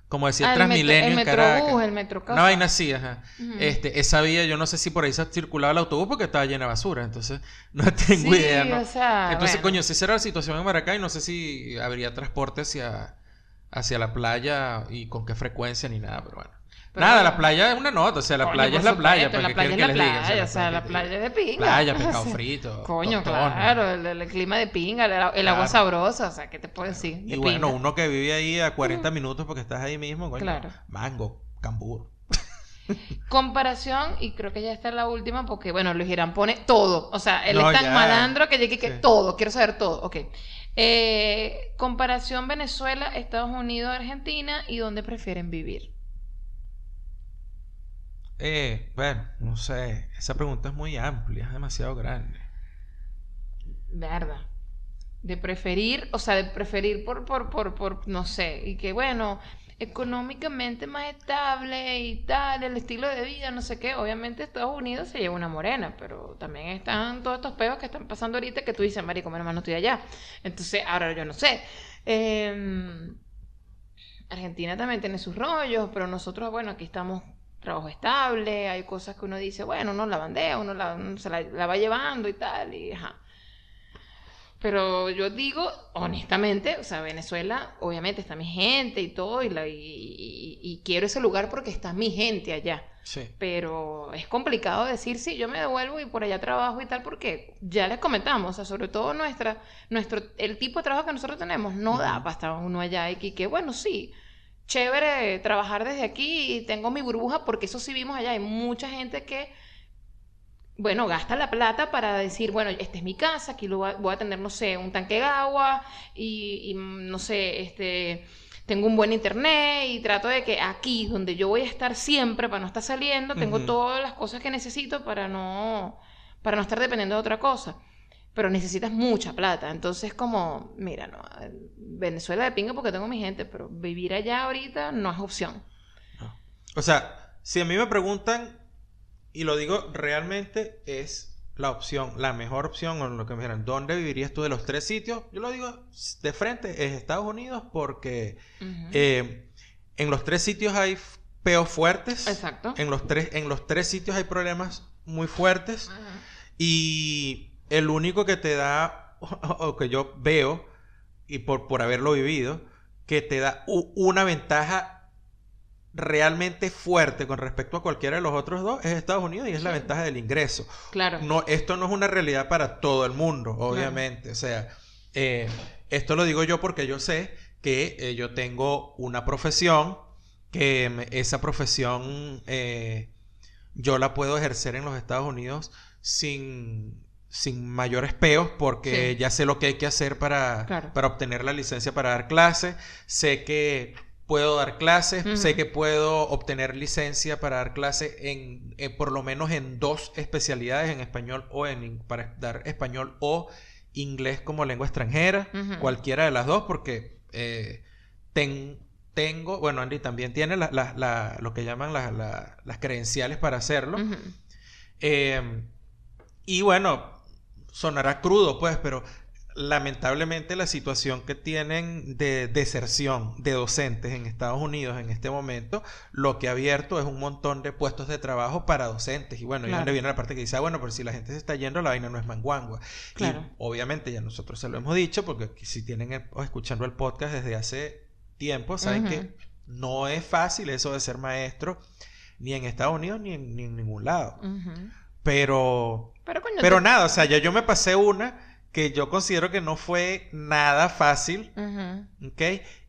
como decía Ah, el Transmilenio el en Metrobús, Caracas. el Metrocasa. Una vaina así, ajá. Este, esa vía, yo no sé si por ahí se circulaba el autobús porque estaba llena de basura, entonces no tengo Sí, idea, ¿no? o sea, Entonces, bueno. coño, si esa era la situación en Maracay, no sé si habría transporte hacia, hacia la playa y con qué frecuencia ni nada, pero bueno. Pero nada, la playa es una nota, o sea, la Coño, playa es la playa. supuesto, ¿para la qué playa es la playa, o sea, la playa de pinga. Playa, pescado frito. Coño, tostones. claro, el, el clima de pinga, el, el agua sabrosa, o sea, ¿qué te puedo decir? De Y bueno, uno que vive ahí a 40 minutos porque estás ahí mismo, coño. Claro. Mango, cambur. Comparación, y creo que ya está la última, porque bueno, Luis Girán pone todo. O sea, él No, es tan ya. malandro que llegue que Sí. todo, quiero saber todo. Ok. Eh, comparación Venezuela, Estados Unidos, Argentina, y dónde prefieren vivir. Eh, bueno, no sé. Esa pregunta es muy amplia, es demasiado grande. Verdad. De preferir, o sea, de preferir por, por, por, por, no sé, y que bueno, económicamente más estable y tal, el estilo de vida, no sé qué. Obviamente Estados Unidos se lleva una morena, pero también están todos estos peos que están pasando ahorita que tú dices, marico, menos mal no estoy allá. Entonces, ahora yo no sé. Em, Argentina también tiene sus rollos, pero nosotros, bueno, aquí estamos trabajo estable, hay cosas que uno dice, bueno, uno la bandea, uno, la, uno se la, la va llevando y tal, y ajá. Pero yo digo, honestamente, o sea, Venezuela, obviamente está mi gente y todo, y, la, y, y- y quiero ese lugar porque está mi gente allá. Sí. Pero es complicado decir, sí, yo me devuelvo y por allá trabajo y tal, porque ya les comentamos, o sea, sobre todo nuestra, nuestro, el tipo de trabajo que nosotros tenemos no da para estar uno allá y que, bueno, sí, chévere trabajar desde aquí y tengo mi burbuja, porque eso sí vimos allá, hay mucha gente que, bueno, gasta la plata para decir, bueno, esta es mi casa, aquí lo voy a, voy a tener, no sé, un tanque de agua y, y, no sé, este, tengo un buen internet y trato de que aquí, donde yo voy a estar siempre para no estar saliendo, tengo todas las cosas que necesito para no, para no estar dependiendo de otra cosa. Pero necesitas mucha plata. Entonces, como, mira, no, Venezuela de pinga porque tengo mi gente, pero vivir allá ahorita no es opción. O sea, si a mí me preguntan, y lo digo realmente, es la opción, la mejor opción, o lo que me dijeran, ¿dónde vivirías tú de los tres sitios? Yo lo digo de frente, es Estados Unidos, porque eh, en los tres sitios hay peos fuertes. Exacto. En los, tres, en los tres sitios hay problemas muy fuertes. Y el único que te da, o que yo veo, y por, por haberlo vivido, que te da una ventaja realmente fuerte con respecto a cualquiera de los otros dos es Estados Unidos y es la ventaja del ingreso. Claro. No, esto no es una realidad para todo el mundo, obviamente. O sea, eh, esto lo digo yo porque yo sé que eh, yo tengo una profesión, que esa profesión eh, yo la puedo ejercer en los Estados Unidos sin, sin mayores peos porque Sí. ya sé lo que hay que hacer para, Claro. para obtener la licencia para dar clases. Sé que puedo dar clases, sé que puedo obtener licencia para dar clases en, en por lo menos en dos especialidades, en español o en para dar español o inglés como lengua extranjera, cualquiera de las dos, porque eh, ten- tengo, bueno, Andy también tiene la- la- la- lo que llaman la- la- las credenciales para hacerlo. Eh, y bueno, sonará crudo, pues, pero lamentablemente la situación que tienen de deserción de docentes en Estados Unidos en este momento, lo que ha abierto es un montón de puestos de trabajo para docentes. Y bueno, y donde viene la parte que dice, ah, bueno, pero si la gente se está yendo, la vaina no es manguangua. Claro. Y obviamente ya nosotros se lo hemos dicho, porque si tienen el- escuchando el podcast desde hace tiempo, saben que no es fácil eso de ser maestro, ni en Estados Unidos ni en, ni en ningún lado. Pero, Pero coño, pero te- nada, o sea, ya yo me pasé una que yo considero que no fue nada fácil, Ujú. ¿ok?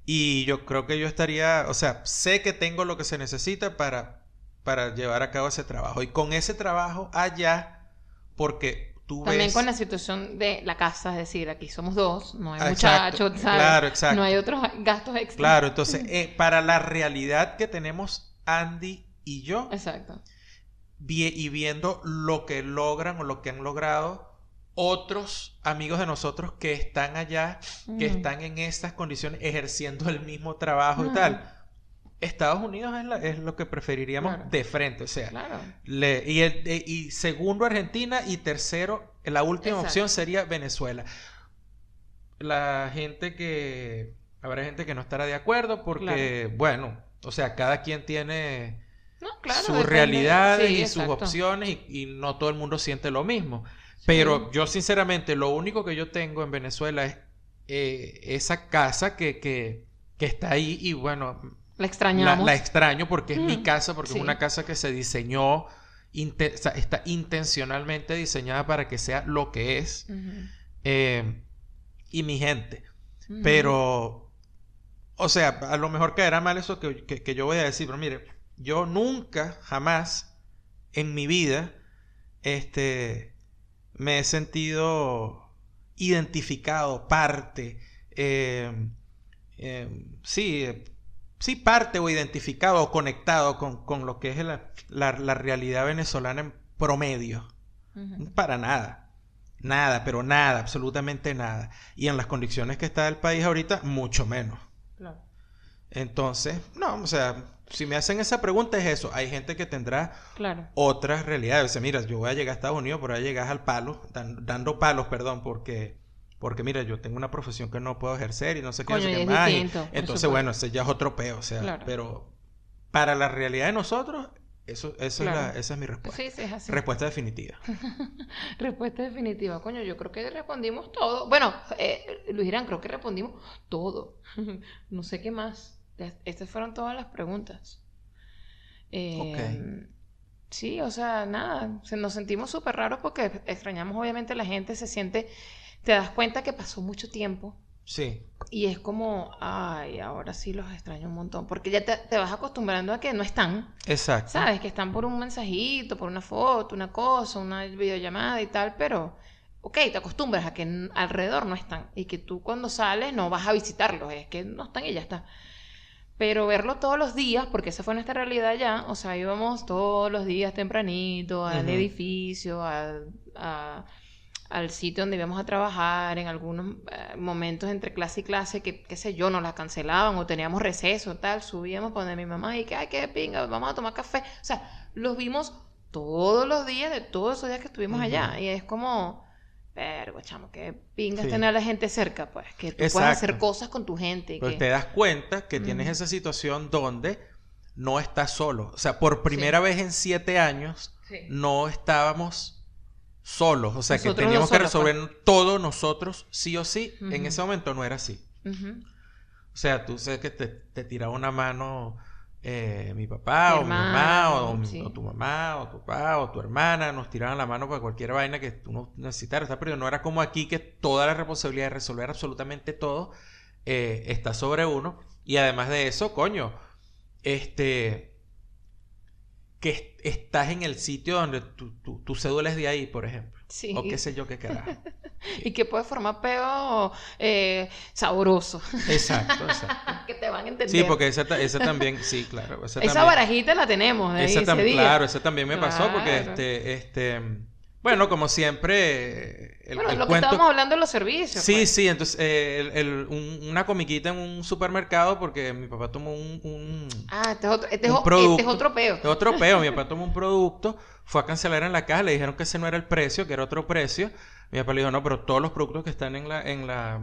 Y yo creo que yo estaría, o sea, sé que tengo lo que se necesita para, para llevar a cabo ese trabajo. Y con ese trabajo allá, porque tú También ves... con la situación de la casa, es decir, aquí somos dos, no hay exacto. muchachos, ¿sabes? Claro, exacto. No hay otros gastos extras. Claro, entonces, eh, para la realidad que tenemos Andy y yo, Exacto. Y viendo lo que logran o lo que han logrado otros amigos de nosotros que están allá, que Ujú. están en estas condiciones ejerciendo el mismo trabajo y Ujú. tal. Estados Unidos es, la- es lo que preferiríamos Claro. de frente, o sea, Claro. le- y, el- y segundo Argentina y tercero, la última Exacto. opción sería Venezuela. La gente que, habrá gente que no estará de acuerdo porque, bueno, o sea, cada quien tiene No, claro. sus realidades Sí, y sus opciones y, y no todo el mundo siente lo mismo. Pero Sí. yo sinceramente lo único que yo tengo en Venezuela es eh, esa casa que, que, que está ahí y bueno, La extrañamos. la extraño porque es mi Mm, casa, porque sí. es una casa que se diseñó, inte- está intencionalmente diseñada para que sea lo que es eh, y mi gente. Pero, o sea, a lo mejor caerá mal eso que, que- que yo voy a decir, pero mire, yo nunca, jamás en mi vida, este, me he sentido identificado, parte, eh, eh, sí, sí, parte o identificado o conectado con, con lo que es la, la- la realidad venezolana en promedio. Para nada. Nada, pero nada, absolutamente nada. Y en las condiciones que está el país ahorita, mucho menos. Claro. Entonces, no, o sea, si me hacen esa pregunta es eso. Hay gente que tendrá Claro. otras realidades. O sea, mira, yo voy a llegar a Estados Unidos, pero voy a llegar al palo, dan- dando palos, perdón, porque, porque mira, yo tengo una profesión que no puedo ejercer y no sé qué, no Coño, sé y qué más. distinto, entonces, bueno, ese ya es otro peo, o sea, Claro. pero para la realidad de nosotros, eso, eso es la- esa es mi respuesta. Sí, sí, es así. Respuesta definitiva. Respuesta definitiva. Coño, yo creo que respondimos todo. Bueno, eh, Luis Irán, creo que respondimos todo. no sé qué más. Estas fueron todas las preguntas. Eh, Sí, o sea, nada. Se- nos sentimos súper raros porque extrañamos obviamente la gente. Se siente, te das cuenta que pasó mucho tiempo. Sí. Y es como, ay, ahora sí los extraño un montón. Porque ya te, te vas acostumbrando a que no están. Exacto. ¿Sabes? Que están por un mensajito, por una foto, una cosa, una videollamada y tal, pero, ok, te acostumbras a que alrededor no están y que tú cuando sales no vas a visitarlos, es que no están y ya está. Pero verlo todos los días, porque esa fue nuestra realidad ya, o sea, íbamos todos los días tempranito al edificio, al, a- al sitio donde íbamos a trabajar, en algunos eh, momentos entre clase y clase, que qué sé yo, nos la cancelaban o teníamos receso, tal, subíamos para donde mi mamá y que, ay, qué pinga, vamos a tomar café. O sea, los vimos todos los días de todos esos días que estuvimos allá. Y es como, vergo, chamo, qué pingas Sí. tener a la gente cerca, pues, que tú puedas Exacto. hacer cosas con tu gente. Pero que- te das cuenta que tienes Ujú. esa situación donde no estás solo. O sea, por primera vez en siete años Sí. no estábamos solos. O sea, que teníamos que pues. resolver todo nosotros, sí o sí. En ese momento no era así. O sea, tú sabes que te, te tiraba una mano eh, mi papá Mi o mi mamá o, mi- sí. o tu mamá o tu papá o tu hermana nos tiraban la mano para cualquier vaina que tú no necesitaras. ¿está? Pero no era como aquí que toda la responsabilidad de resolver absolutamente todo eh, está sobre uno. Y además de eso, coño, este que est- estás en el sitio donde tu, tu, tu cédula es de ahí, por ejemplo. Sí. O qué sé yo qué carajo. Y que puede formar peo eh, sabroso. Exacto, exacto. que te van a entender. Sí, porque esa, esa también, sí, claro. Esa, Esa también, barajita la tenemos de ahí esa ese día. Claro, esa también me pasó porque este, este, bueno, como siempre, el, bueno, el lo que estábamos hablando de los servicios. Sí, pues. sí, entonces eh, el- el- un- una comiquita en un supermercado porque mi papá tomó un, un, Ah, este es otro, este es, este producto. es otro peo. Es otro peo. Mi papá tomó un producto, fue a cancelar en la caja, le dijeron que ese no era el precio, que era otro precio. Mi papá le dijo, no, pero todos los productos que están en la, en la,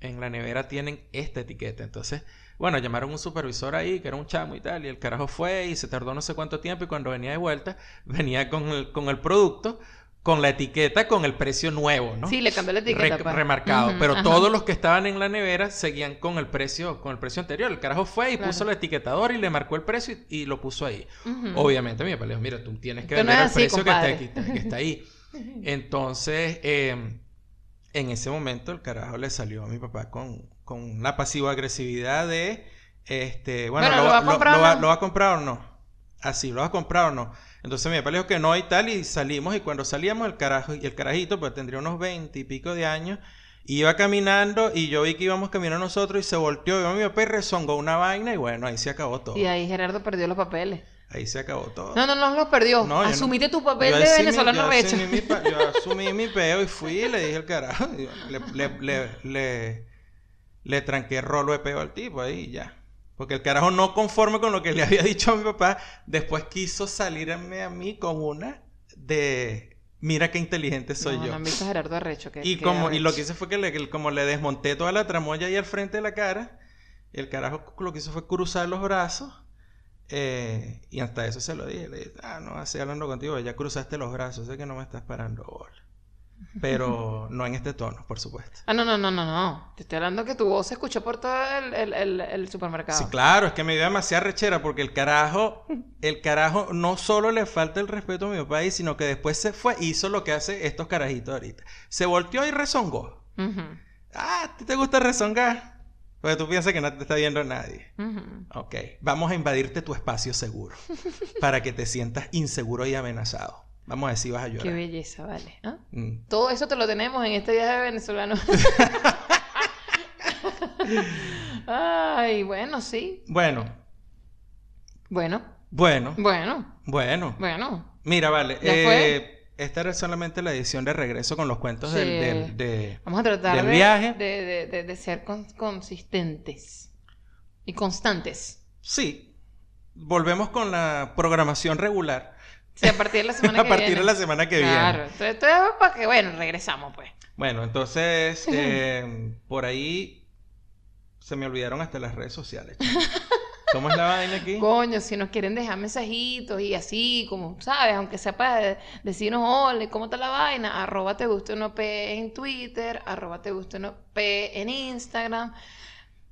en la nevera tienen esta etiqueta. Entonces, bueno, llamaron a un supervisor ahí, que era un chamo y tal, y el carajo fue y se tardó no sé cuánto tiempo y cuando venía de vuelta, venía con el, con el producto, con la etiqueta, con el precio nuevo, ¿no? Sí, le cambió la etiqueta. Re- pues. remarcado, pero ajá. todos los que estaban en la nevera seguían con el precio, con el precio anterior. El carajo fue y Claro. puso el etiquetador y le marcó el precio y, y lo puso ahí. Obviamente, mi papá le dijo, mira, tú tienes que Esto no vender es el así, precio que está, aquí, que está ahí. Entonces, eh, en ese momento el carajo le salió a mi papá con, con una pasivo-agresividad de, este, bueno, Bueno, ¿lo, ¿lo va lo- comprar lo o va, no? lo va a comprar o no? Así, ¿lo vas a comprar o no? Entonces mi papá le dijo que no y tal, y salimos, y cuando salíamos el carajo, y el carajito, pues tendría unos veinte y pico de años, iba caminando, y yo vi que íbamos caminando nosotros, y se volteó, y mi papá y rezongó una vaina, y bueno, ahí se acabó todo. Y ahí Gerardo perdió los papeles. Ahí se acabó todo. No, no, no los perdió. No, yo no- Asumiste tu papel de venezolano recho. asumí mi pa- yo asumí mi peo y fui y le dije al carajo. Le, le, le, le, le tranqué rolo de peo al tipo ahí y ya. Porque el carajo no conforme con lo que le había dicho a mi papá, después quiso salirme a mí con una de mira qué inteligente soy no, yo. No Gerardo Arrecho. Que, y que como y lo que hice fue que le, como le desmonté toda la tramoya ahí al frente de la cara, el carajo lo que hizo fue cruzar los brazos. eh, y hasta eso se lo dije. Le dije, ah, no, así hablando contigo, ya cruzaste los brazos, sé que no me estás parando bola. Pero no en este tono, por supuesto. Ah, no, no, no, no, no. Te estoy hablando que tu voz se escuchó por todo el, el, el, el supermercado. Sí, claro, es que me dio demasiada rechera porque el carajo, el carajo no solo le falta el respeto a mi ahí, sino que después se fue, hizo lo que hace estos carajitos ahorita. Se volteó y rezongó. Ujú, Ah, ¿a ti te gusta rezongar? Porque tú piensas que no te está viendo nadie. ujú. Ok, vamos a invadirte tu espacio seguro para que te sientas inseguro y amenazado. Vamos a ver si vas a Qué llorar. belleza, vale. ¿Ah? Mm. Todo eso te lo tenemos en este viaje venezolano. Ay, bueno, sí. Bueno, Bueno, bueno, bueno, bueno. bueno. Mira, vale. ¿Ya eh, fue? esta era solamente la edición de regreso con los cuentos del, Sí. del- de... Vamos a tratar Del de, viaje. de, de- de- de ser con- consistentes y constantes. Sí, volvemos con la programación regular Sí, a partir de la semana a que partir viene. de la semana que Claro, viene. entonces, entonces para que, bueno, regresamos pues. Bueno, entonces, eh, por ahí se me olvidaron hasta las redes sociales. ¿Cómo es la vaina aquí? Coño, si nos quieren dejar mensajitos y así, como, ¿sabes? Aunque sea para de- decirnos, ole, ¿cómo está la vaina? Arroba te gusta uno P en Twitter, arroba te gusta uno P en Instagram.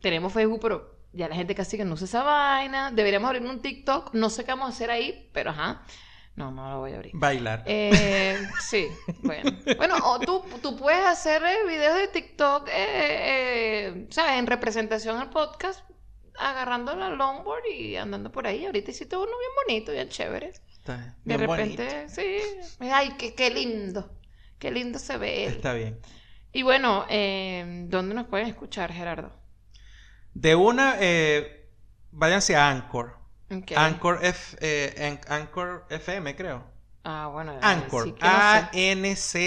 Tenemos Facebook, pero ya la gente casi que no usa esa vaina. Deberíamos abrir un TikTok. No sé qué vamos a hacer ahí, pero ajá. No, no lo voy a abrir. Bailar. Eh, sí, bueno. Bueno, o tú, tú puedes hacer eh, videos de TikTok, eh, eh, ¿sabes? En representación al podcast, agarrando la longboard y andando por ahí. Ahorita hiciste uno bien bonito, bien chévere. Está De repente, bonito. sí. Ay, qué, qué lindo. Qué lindo se ve. él. Está bien. Y bueno, eh, ¿dónde nos pueden escuchar, Gerardo? De una, eh, váyanse a Anchor. Anchor, F, eh, An- Anchor FM, creo. Ah, bueno. Anchor. sí.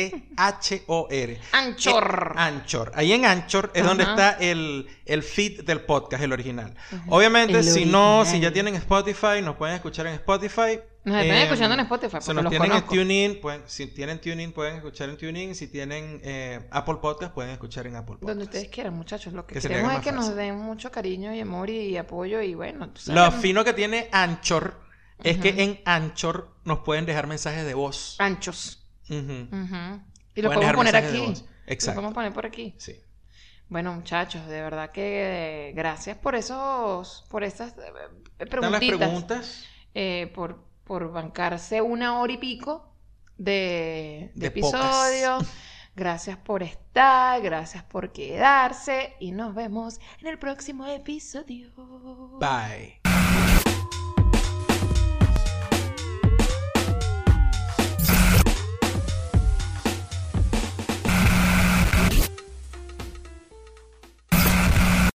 A-N-C-H-O-R. Anchor. Eh, Anchor. Ahí en Anchor es donde está el, el feed del podcast, el original. Obviamente, El si no, si ya tienen Spotify, nos pueden escuchar en Spotify. Nos están Eh, escuchando en Spotify, Si nos los tienen conozco. en TuneIn, pueden, si tienen TuneIn, pueden escuchar en TuneIn. Si tienen eh, Apple Podcast, pueden escuchar en Apple Podcast. Donde ustedes quieran, muchachos. Lo que, Que queremos es que nos den mucho cariño y amor y apoyo y bueno, tú sabes Lo fino que tiene Anchor es que en Anchor nos pueden dejar mensajes de voz. anchos. Y lo Pueden podemos poner aquí. Exacto. podemos poner por aquí. Sí. Bueno, muchachos, de verdad que eh, gracias por esos, por esas eh, ¿Están las preguntitas, preguntas? eh, por, por bancarse una hora y pico de, de De episodio. Gracias por estar, gracias por quedarse y nos vemos en el próximo episodio. Bye.